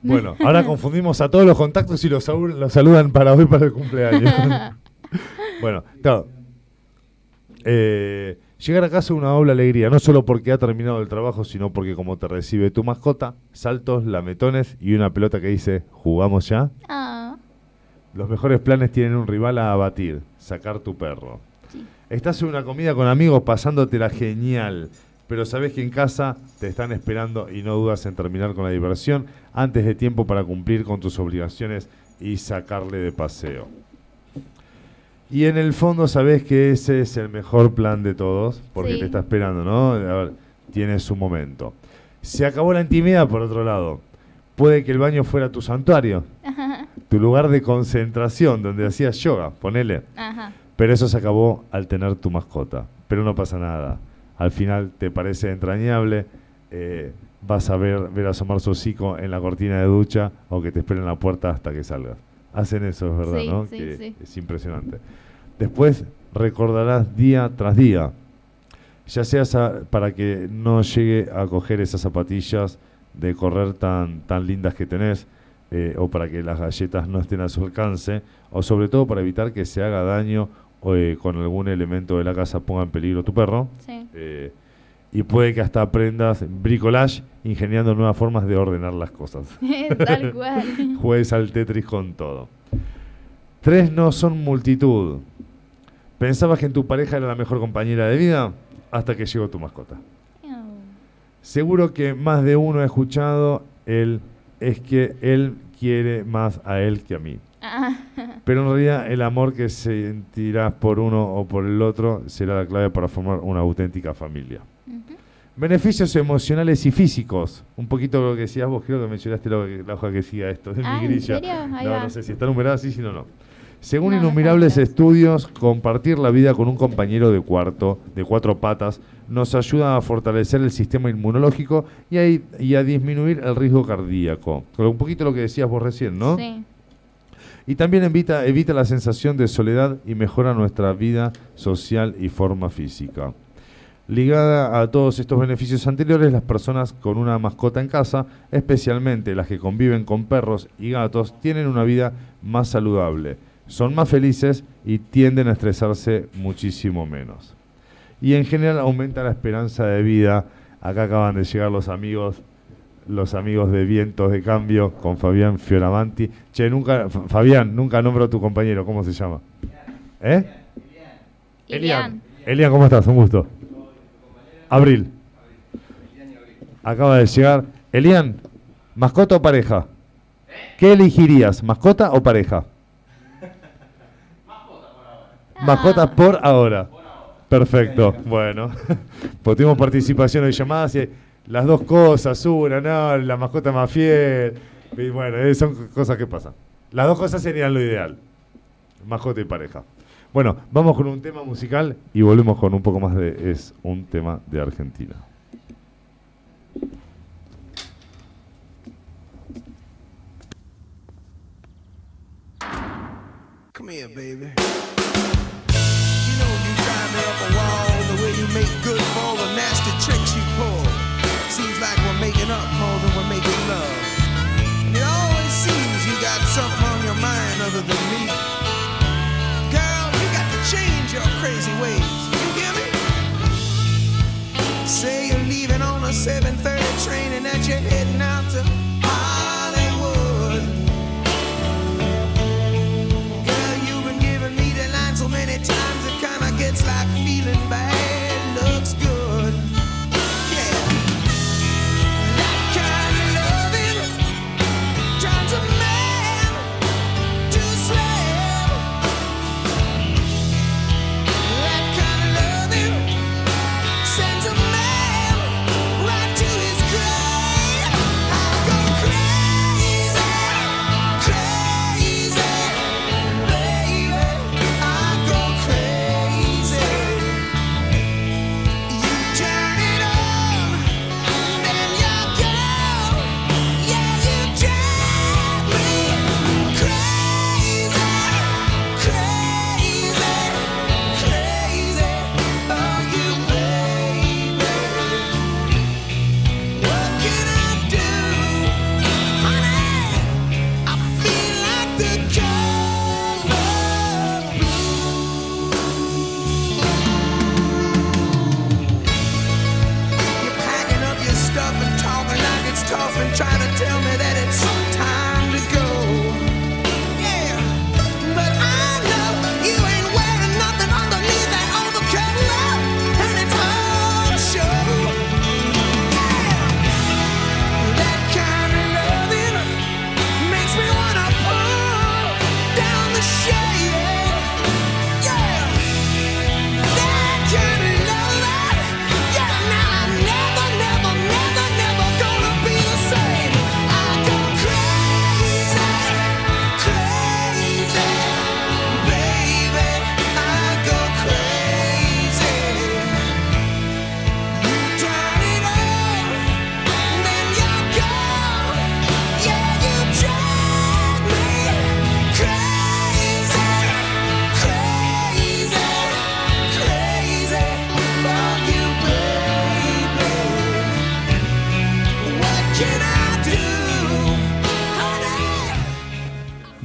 Bueno, ahora confundimos a todos los contactos y los, los saludan para hoy para el cumpleaños. Bueno, claro. Eh, llegar a casa es una doble alegría, no solo porque ha terminado el trabajo, sino porque como te recibe tu mascota, saltos, lametones y una pelota que dice, ¿jugamos ya? ah, Los mejores planes tienen un rival a abatir, sacar tu perro. Estás en una comida con amigos pasándotela genial, pero sabes que en casa te están esperando y no dudas en terminar con la diversión antes de tiempo para cumplir con tus obligaciones y sacarle de paseo. Y en el fondo sabes que ese es el mejor plan de todos, porque Sí. te está esperando, ¿no? A ver, tiene su momento. Se acabó la intimidad, por otro lado. Puede que el baño fuera tu santuario, tu lugar de concentración, donde hacías yoga, ponele. ajá. Pero eso se acabó al tener tu mascota. Pero no pasa nada. Al final te parece entrañable, eh, vas a ver, ver asomar su hocico en la cortina de ducha o que te esperen en la puerta hasta que salgas. Hacen eso, es verdad, Sí, ¿no? sí, Que sí. Es impresionante. Después recordarás día tras día, ya sea para que no llegue a coger esas zapatillas de correr tan, tan lindas que tenés, eh, o para que las galletas no estén a su alcance, o sobre todo para evitar que se haga daño o eh, con algún elemento de la casa ponga en peligro tu perro. Sí. Eh, y puede que hasta aprendas bricolage ingeniando nuevas formas de ordenar las cosas. Tal cual. Juegues al Tetris con todo. Tres no son multitud. Pensabas que en tu pareja era la mejor compañera de vida hasta que llegó tu mascota. Seguro que más de uno ha escuchado el es que él quiere más a él que a mí. Ah, Pero en realidad el amor que sentirás por uno o por el otro será la clave para formar una auténtica familia. Beneficios emocionales y físicos. Un poquito lo que decías vos, creo que mencionaste lo que- la hoja que decía esto de Ah, mi ¿en grilla. serio? Ahí no, va. no sé si está numerada así, si no, no. Según No, no está innumerables estudios, compartir la vida con un compañero de cuarto, de cuatro patas, nos ayuda a fortalecer el sistema inmunológico y a, y a disminuir el riesgo cardíaco. Un poquito lo que decías vos recién, ¿no? Sí. Y también evita, evita la sensación de soledad y mejora nuestra vida social y forma física. Ligada a todos estos beneficios anteriores, las personas con una mascota en casa, especialmente las que conviven con perros y gatos, tienen una vida más saludable, son más felices y tienden a estresarse muchísimo menos. Y en general aumenta la esperanza de vida. Acá acaban de llegar los amigos los amigos de Vientos de Cambio con Fabián Fioravanti. Che, nunca, Fabián, nunca nombro a tu compañero, ¿cómo se llama? ¿Eh? Elian. Elian, ¿cómo estás? Un gusto. Abril. Acaba de llegar. Elian, ¿mascota o pareja? ¿Qué elegirías, mascota o pareja? Mascota por ahora. Perfecto, bueno. Pues tuvimos participación en llamadas y las dos cosas, una, no, la mascota más fiel. Y bueno, eh, son cosas que pasan. Las dos cosas serían lo ideal. Mascota y pareja. Bueno, vamos con un tema musical y volvemos con un poco más de Es un tema de Argentina. Come here, baby. You know you drive me up a wall the way you make good for all the nasty tricks you pull. Seems like we're making up more than we're making love. And it always seems you got something on your mind other than me. Say you're leaving on a 7:30 train and that you're heading out to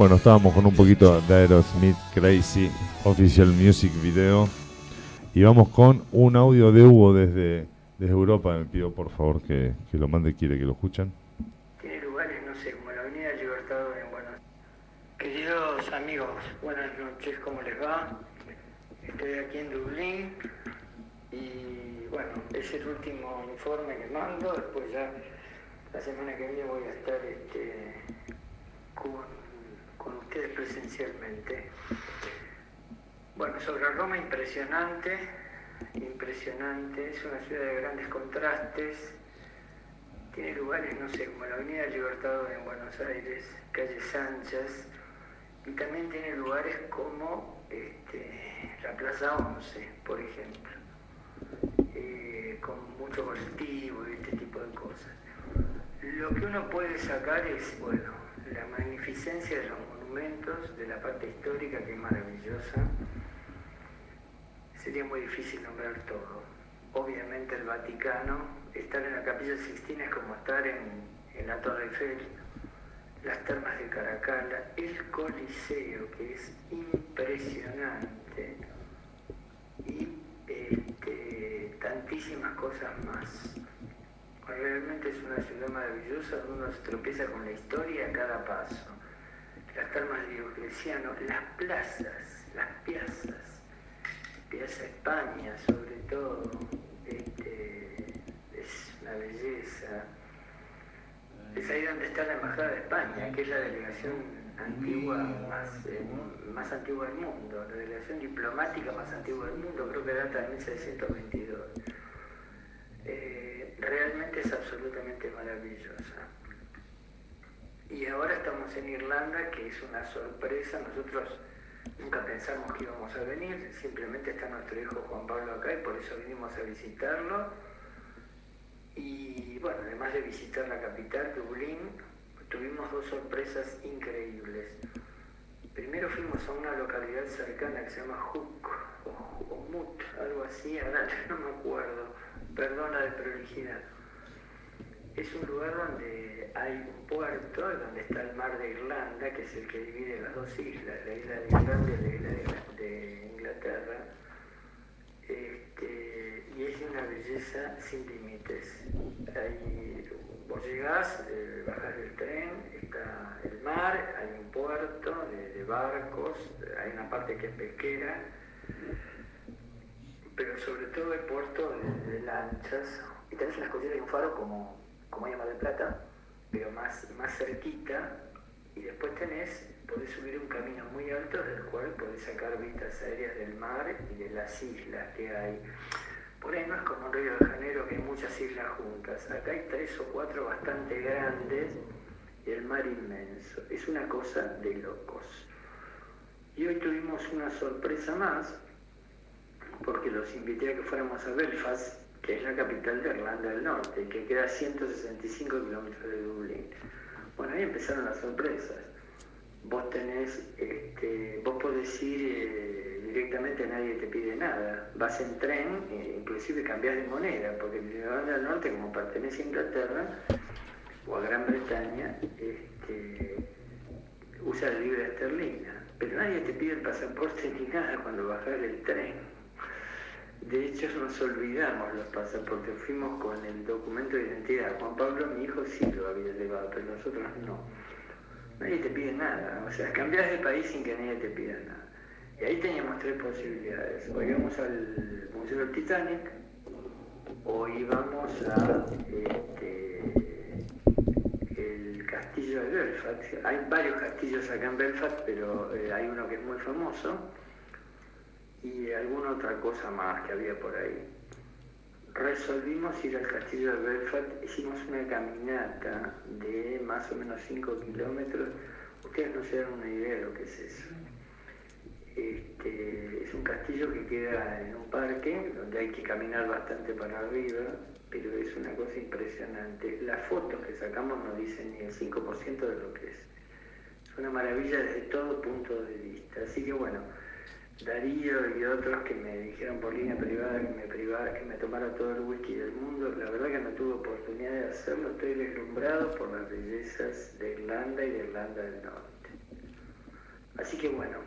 Bueno, estábamos con un poquito de Aerosmith Crazy Official Music Video. Y vamos con un audio de Hugo desde, Europa. Me pido por favor que, lo mande, quiere que lo escuchen. Tiene lugares, no sé, como la Avenida Libertador en Buenos Aires. Queridos amigos, buenas noches, ¿cómo les va? Estoy aquí en Dublín y bueno, es el último informe que mando, después ya la semana que viene voy a estar este, con, con ustedes presencialmente. Bueno, sobre Roma impresionante, impresionante, es una ciudad de grandes contrastes, tiene lugares, no sé, como la Avenida Libertador en Buenos Aires, calles anchas, y también tiene lugares como este, la Plaza 11, por ejemplo, eh, con mucho colectivo y este tipo de cosas. Lo que uno puede sacar es, bueno, la magnificencia de los de la parte histórica que es maravillosa. Sería muy difícil nombrar todo. Obviamente el Vaticano, estar en la Capilla Sixtina es como estar en, en la Torre Eiffel, las termas de Caracalla, el Coliseo, que es impresionante, y este, tantísimas cosas más. Realmente es una ciudad maravillosa donde uno se tropieza con la historia a cada paso. Las termas Diocleciano, las plazas, las piazas, Piazza España sobre todo, este, es una belleza. Es ahí donde está la Embajada de España, que es la delegación antigua más, eh, más antigua del mundo, la delegación diplomática más antigua del mundo, creo que data de 1622. Eh, realmente es absolutamente maravillosa. Y ahora estamos en Irlanda, que es una sorpresa. Nosotros nunca pensamos que íbamos a venir, simplemente está nuestro hijo Juan Pablo acá y por eso vinimos a visitarlo. Y bueno, además de visitar la capital, Dublín, tuvimos dos sorpresas increíbles. Primero fuimos a una localidad cercana que se llama Hook o, Mut, algo así, ahora no me acuerdo, perdona de prolijidad. Es un lugar donde hay un puerto, donde está el mar de Irlanda, que es el que divide las dos islas, la isla de Irlanda y la isla de, Inglaterra. Este, y es una belleza sin límites. Ahí, vos llegás, eh, bajás del tren, está el mar, hay un puerto de, barcos, hay una parte que es pesquera, pero sobre todo el puerto de, de lanchas. Y tenés en las costillas de un faro como, como Mar del Plata, pero más, más cerquita. Y después tenés, podés subir un camino muy alto del cual podés sacar vistas aéreas del mar y de las islas que hay. Por ahí no es como en Río de Janeiro que hay muchas islas juntas. Acá hay tres o cuatro bastante grandes y el mar inmenso. Es una cosa de locos. Y hoy tuvimos una sorpresa más porque los invité a que fuéramos a Belfast, que es la capital de Irlanda del Norte, que queda a 165 kilómetros de Dublín. Bueno, ahí empezaron las sorpresas. Vos tenés, este, vos podés ir eh, directamente, nadie te pide nada. Vas en tren, eh, inclusive cambiás de moneda, porque Irlanda del Norte, como pertenece a Inglaterra o a Gran Bretaña, este, usa la libra esterlina. Pero nadie te pide el pasaporte ni nada cuando bajás del tren. De hecho, nos olvidamos los pasaportes, fuimos con el documento de identidad. Juan Pablo, mi hijo, sí lo había llevado, pero nosotros no. Nadie te pide nada, o sea, cambiás de país sin que nadie te pida nada. Y ahí teníamos tres posibilidades. O íbamos al Museo del Titanic, o íbamos a este, el castillo de Belfast. Hay varios castillos acá en Belfast, pero eh, hay uno que es muy famoso y alguna otra cosa más que había por ahí. Resolvimos ir al castillo de Belfast, hicimos una caminata de más o menos 5 kilómetros. Ustedes no se dan una idea de lo que es eso. Este, es un castillo que queda en un parque donde hay que caminar bastante para arriba, pero es una cosa impresionante. Las fotos que sacamos no dicen ni el 5% de lo que es. Es una maravilla desde todo punto de vista. Así que bueno, Darío y otros que me dijeron por línea privada que me privara, que me tomara todo el whisky del mundo, la verdad que no tuve oportunidad de hacerlo, estoy deslumbrado por las bellezas de Irlanda y de Irlanda del Norte. Así que bueno,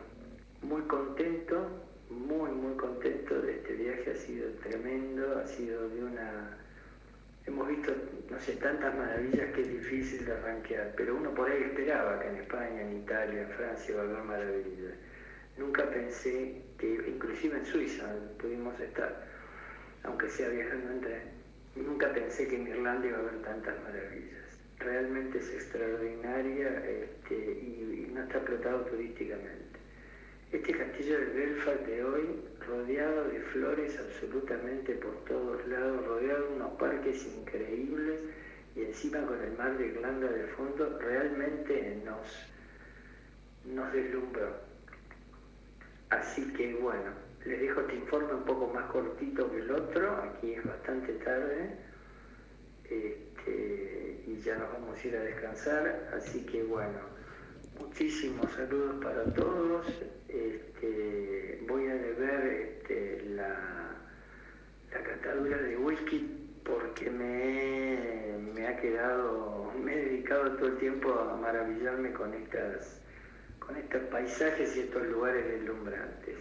muy contento, muy muy contento de este viaje, ha sido tremendo, ha sido de una... Hemos visto, no sé, tantas maravillas que es difícil de arranquear, pero uno por ahí esperaba que en España, en Italia, en Francia iba a haber maravillas. Nunca pensé que, inclusive en Suiza pudimos estar, aunque sea viajando en tren, nunca pensé que en Irlanda iba a haber tantas maravillas. Realmente es extraordinaria este, y, no está explotado turísticamente. Este castillo de Belfast de hoy, rodeado de flores absolutamente por todos lados, rodeado de unos parques increíbles y encima con el mar de Irlanda de fondo, realmente nos, nos deslumbró. Así que bueno, les dejo este informe un poco más cortito que el otro, aquí es bastante tarde. Este, y ya nos vamos a ir a descansar, así que bueno, muchísimos saludos para todos, este, voy a deber este, la, la catadura de whisky porque me, me ha quedado, me he dedicado todo el tiempo a maravillarme con estas con estos paisajes y estos lugares deslumbrantes.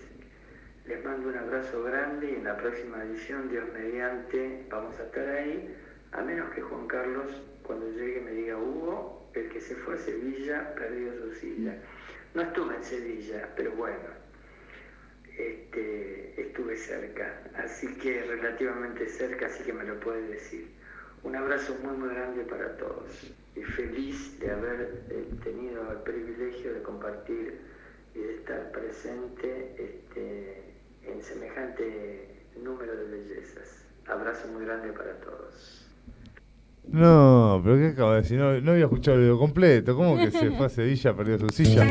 Les mando un abrazo grande y en la próxima edición, Dios mediante, vamos a estar ahí, a menos que Juan Carlos cuando llegue me diga, Hugo, el que se fue a Sevilla perdió su silla. No estuve en Sevilla, pero bueno, este, estuve cerca, así que relativamente cerca, así que me lo puede decir. Un abrazo muy muy grande para todos y feliz de haber eh, tenido el privilegio de compartir y de estar presente este, en semejante número de bellezas. Abrazo muy grande para todos. No, pero ¿qué acaba de decir? No, no había escuchado el video completo. ¿Cómo que se fue a Sevilla, perdió su silla?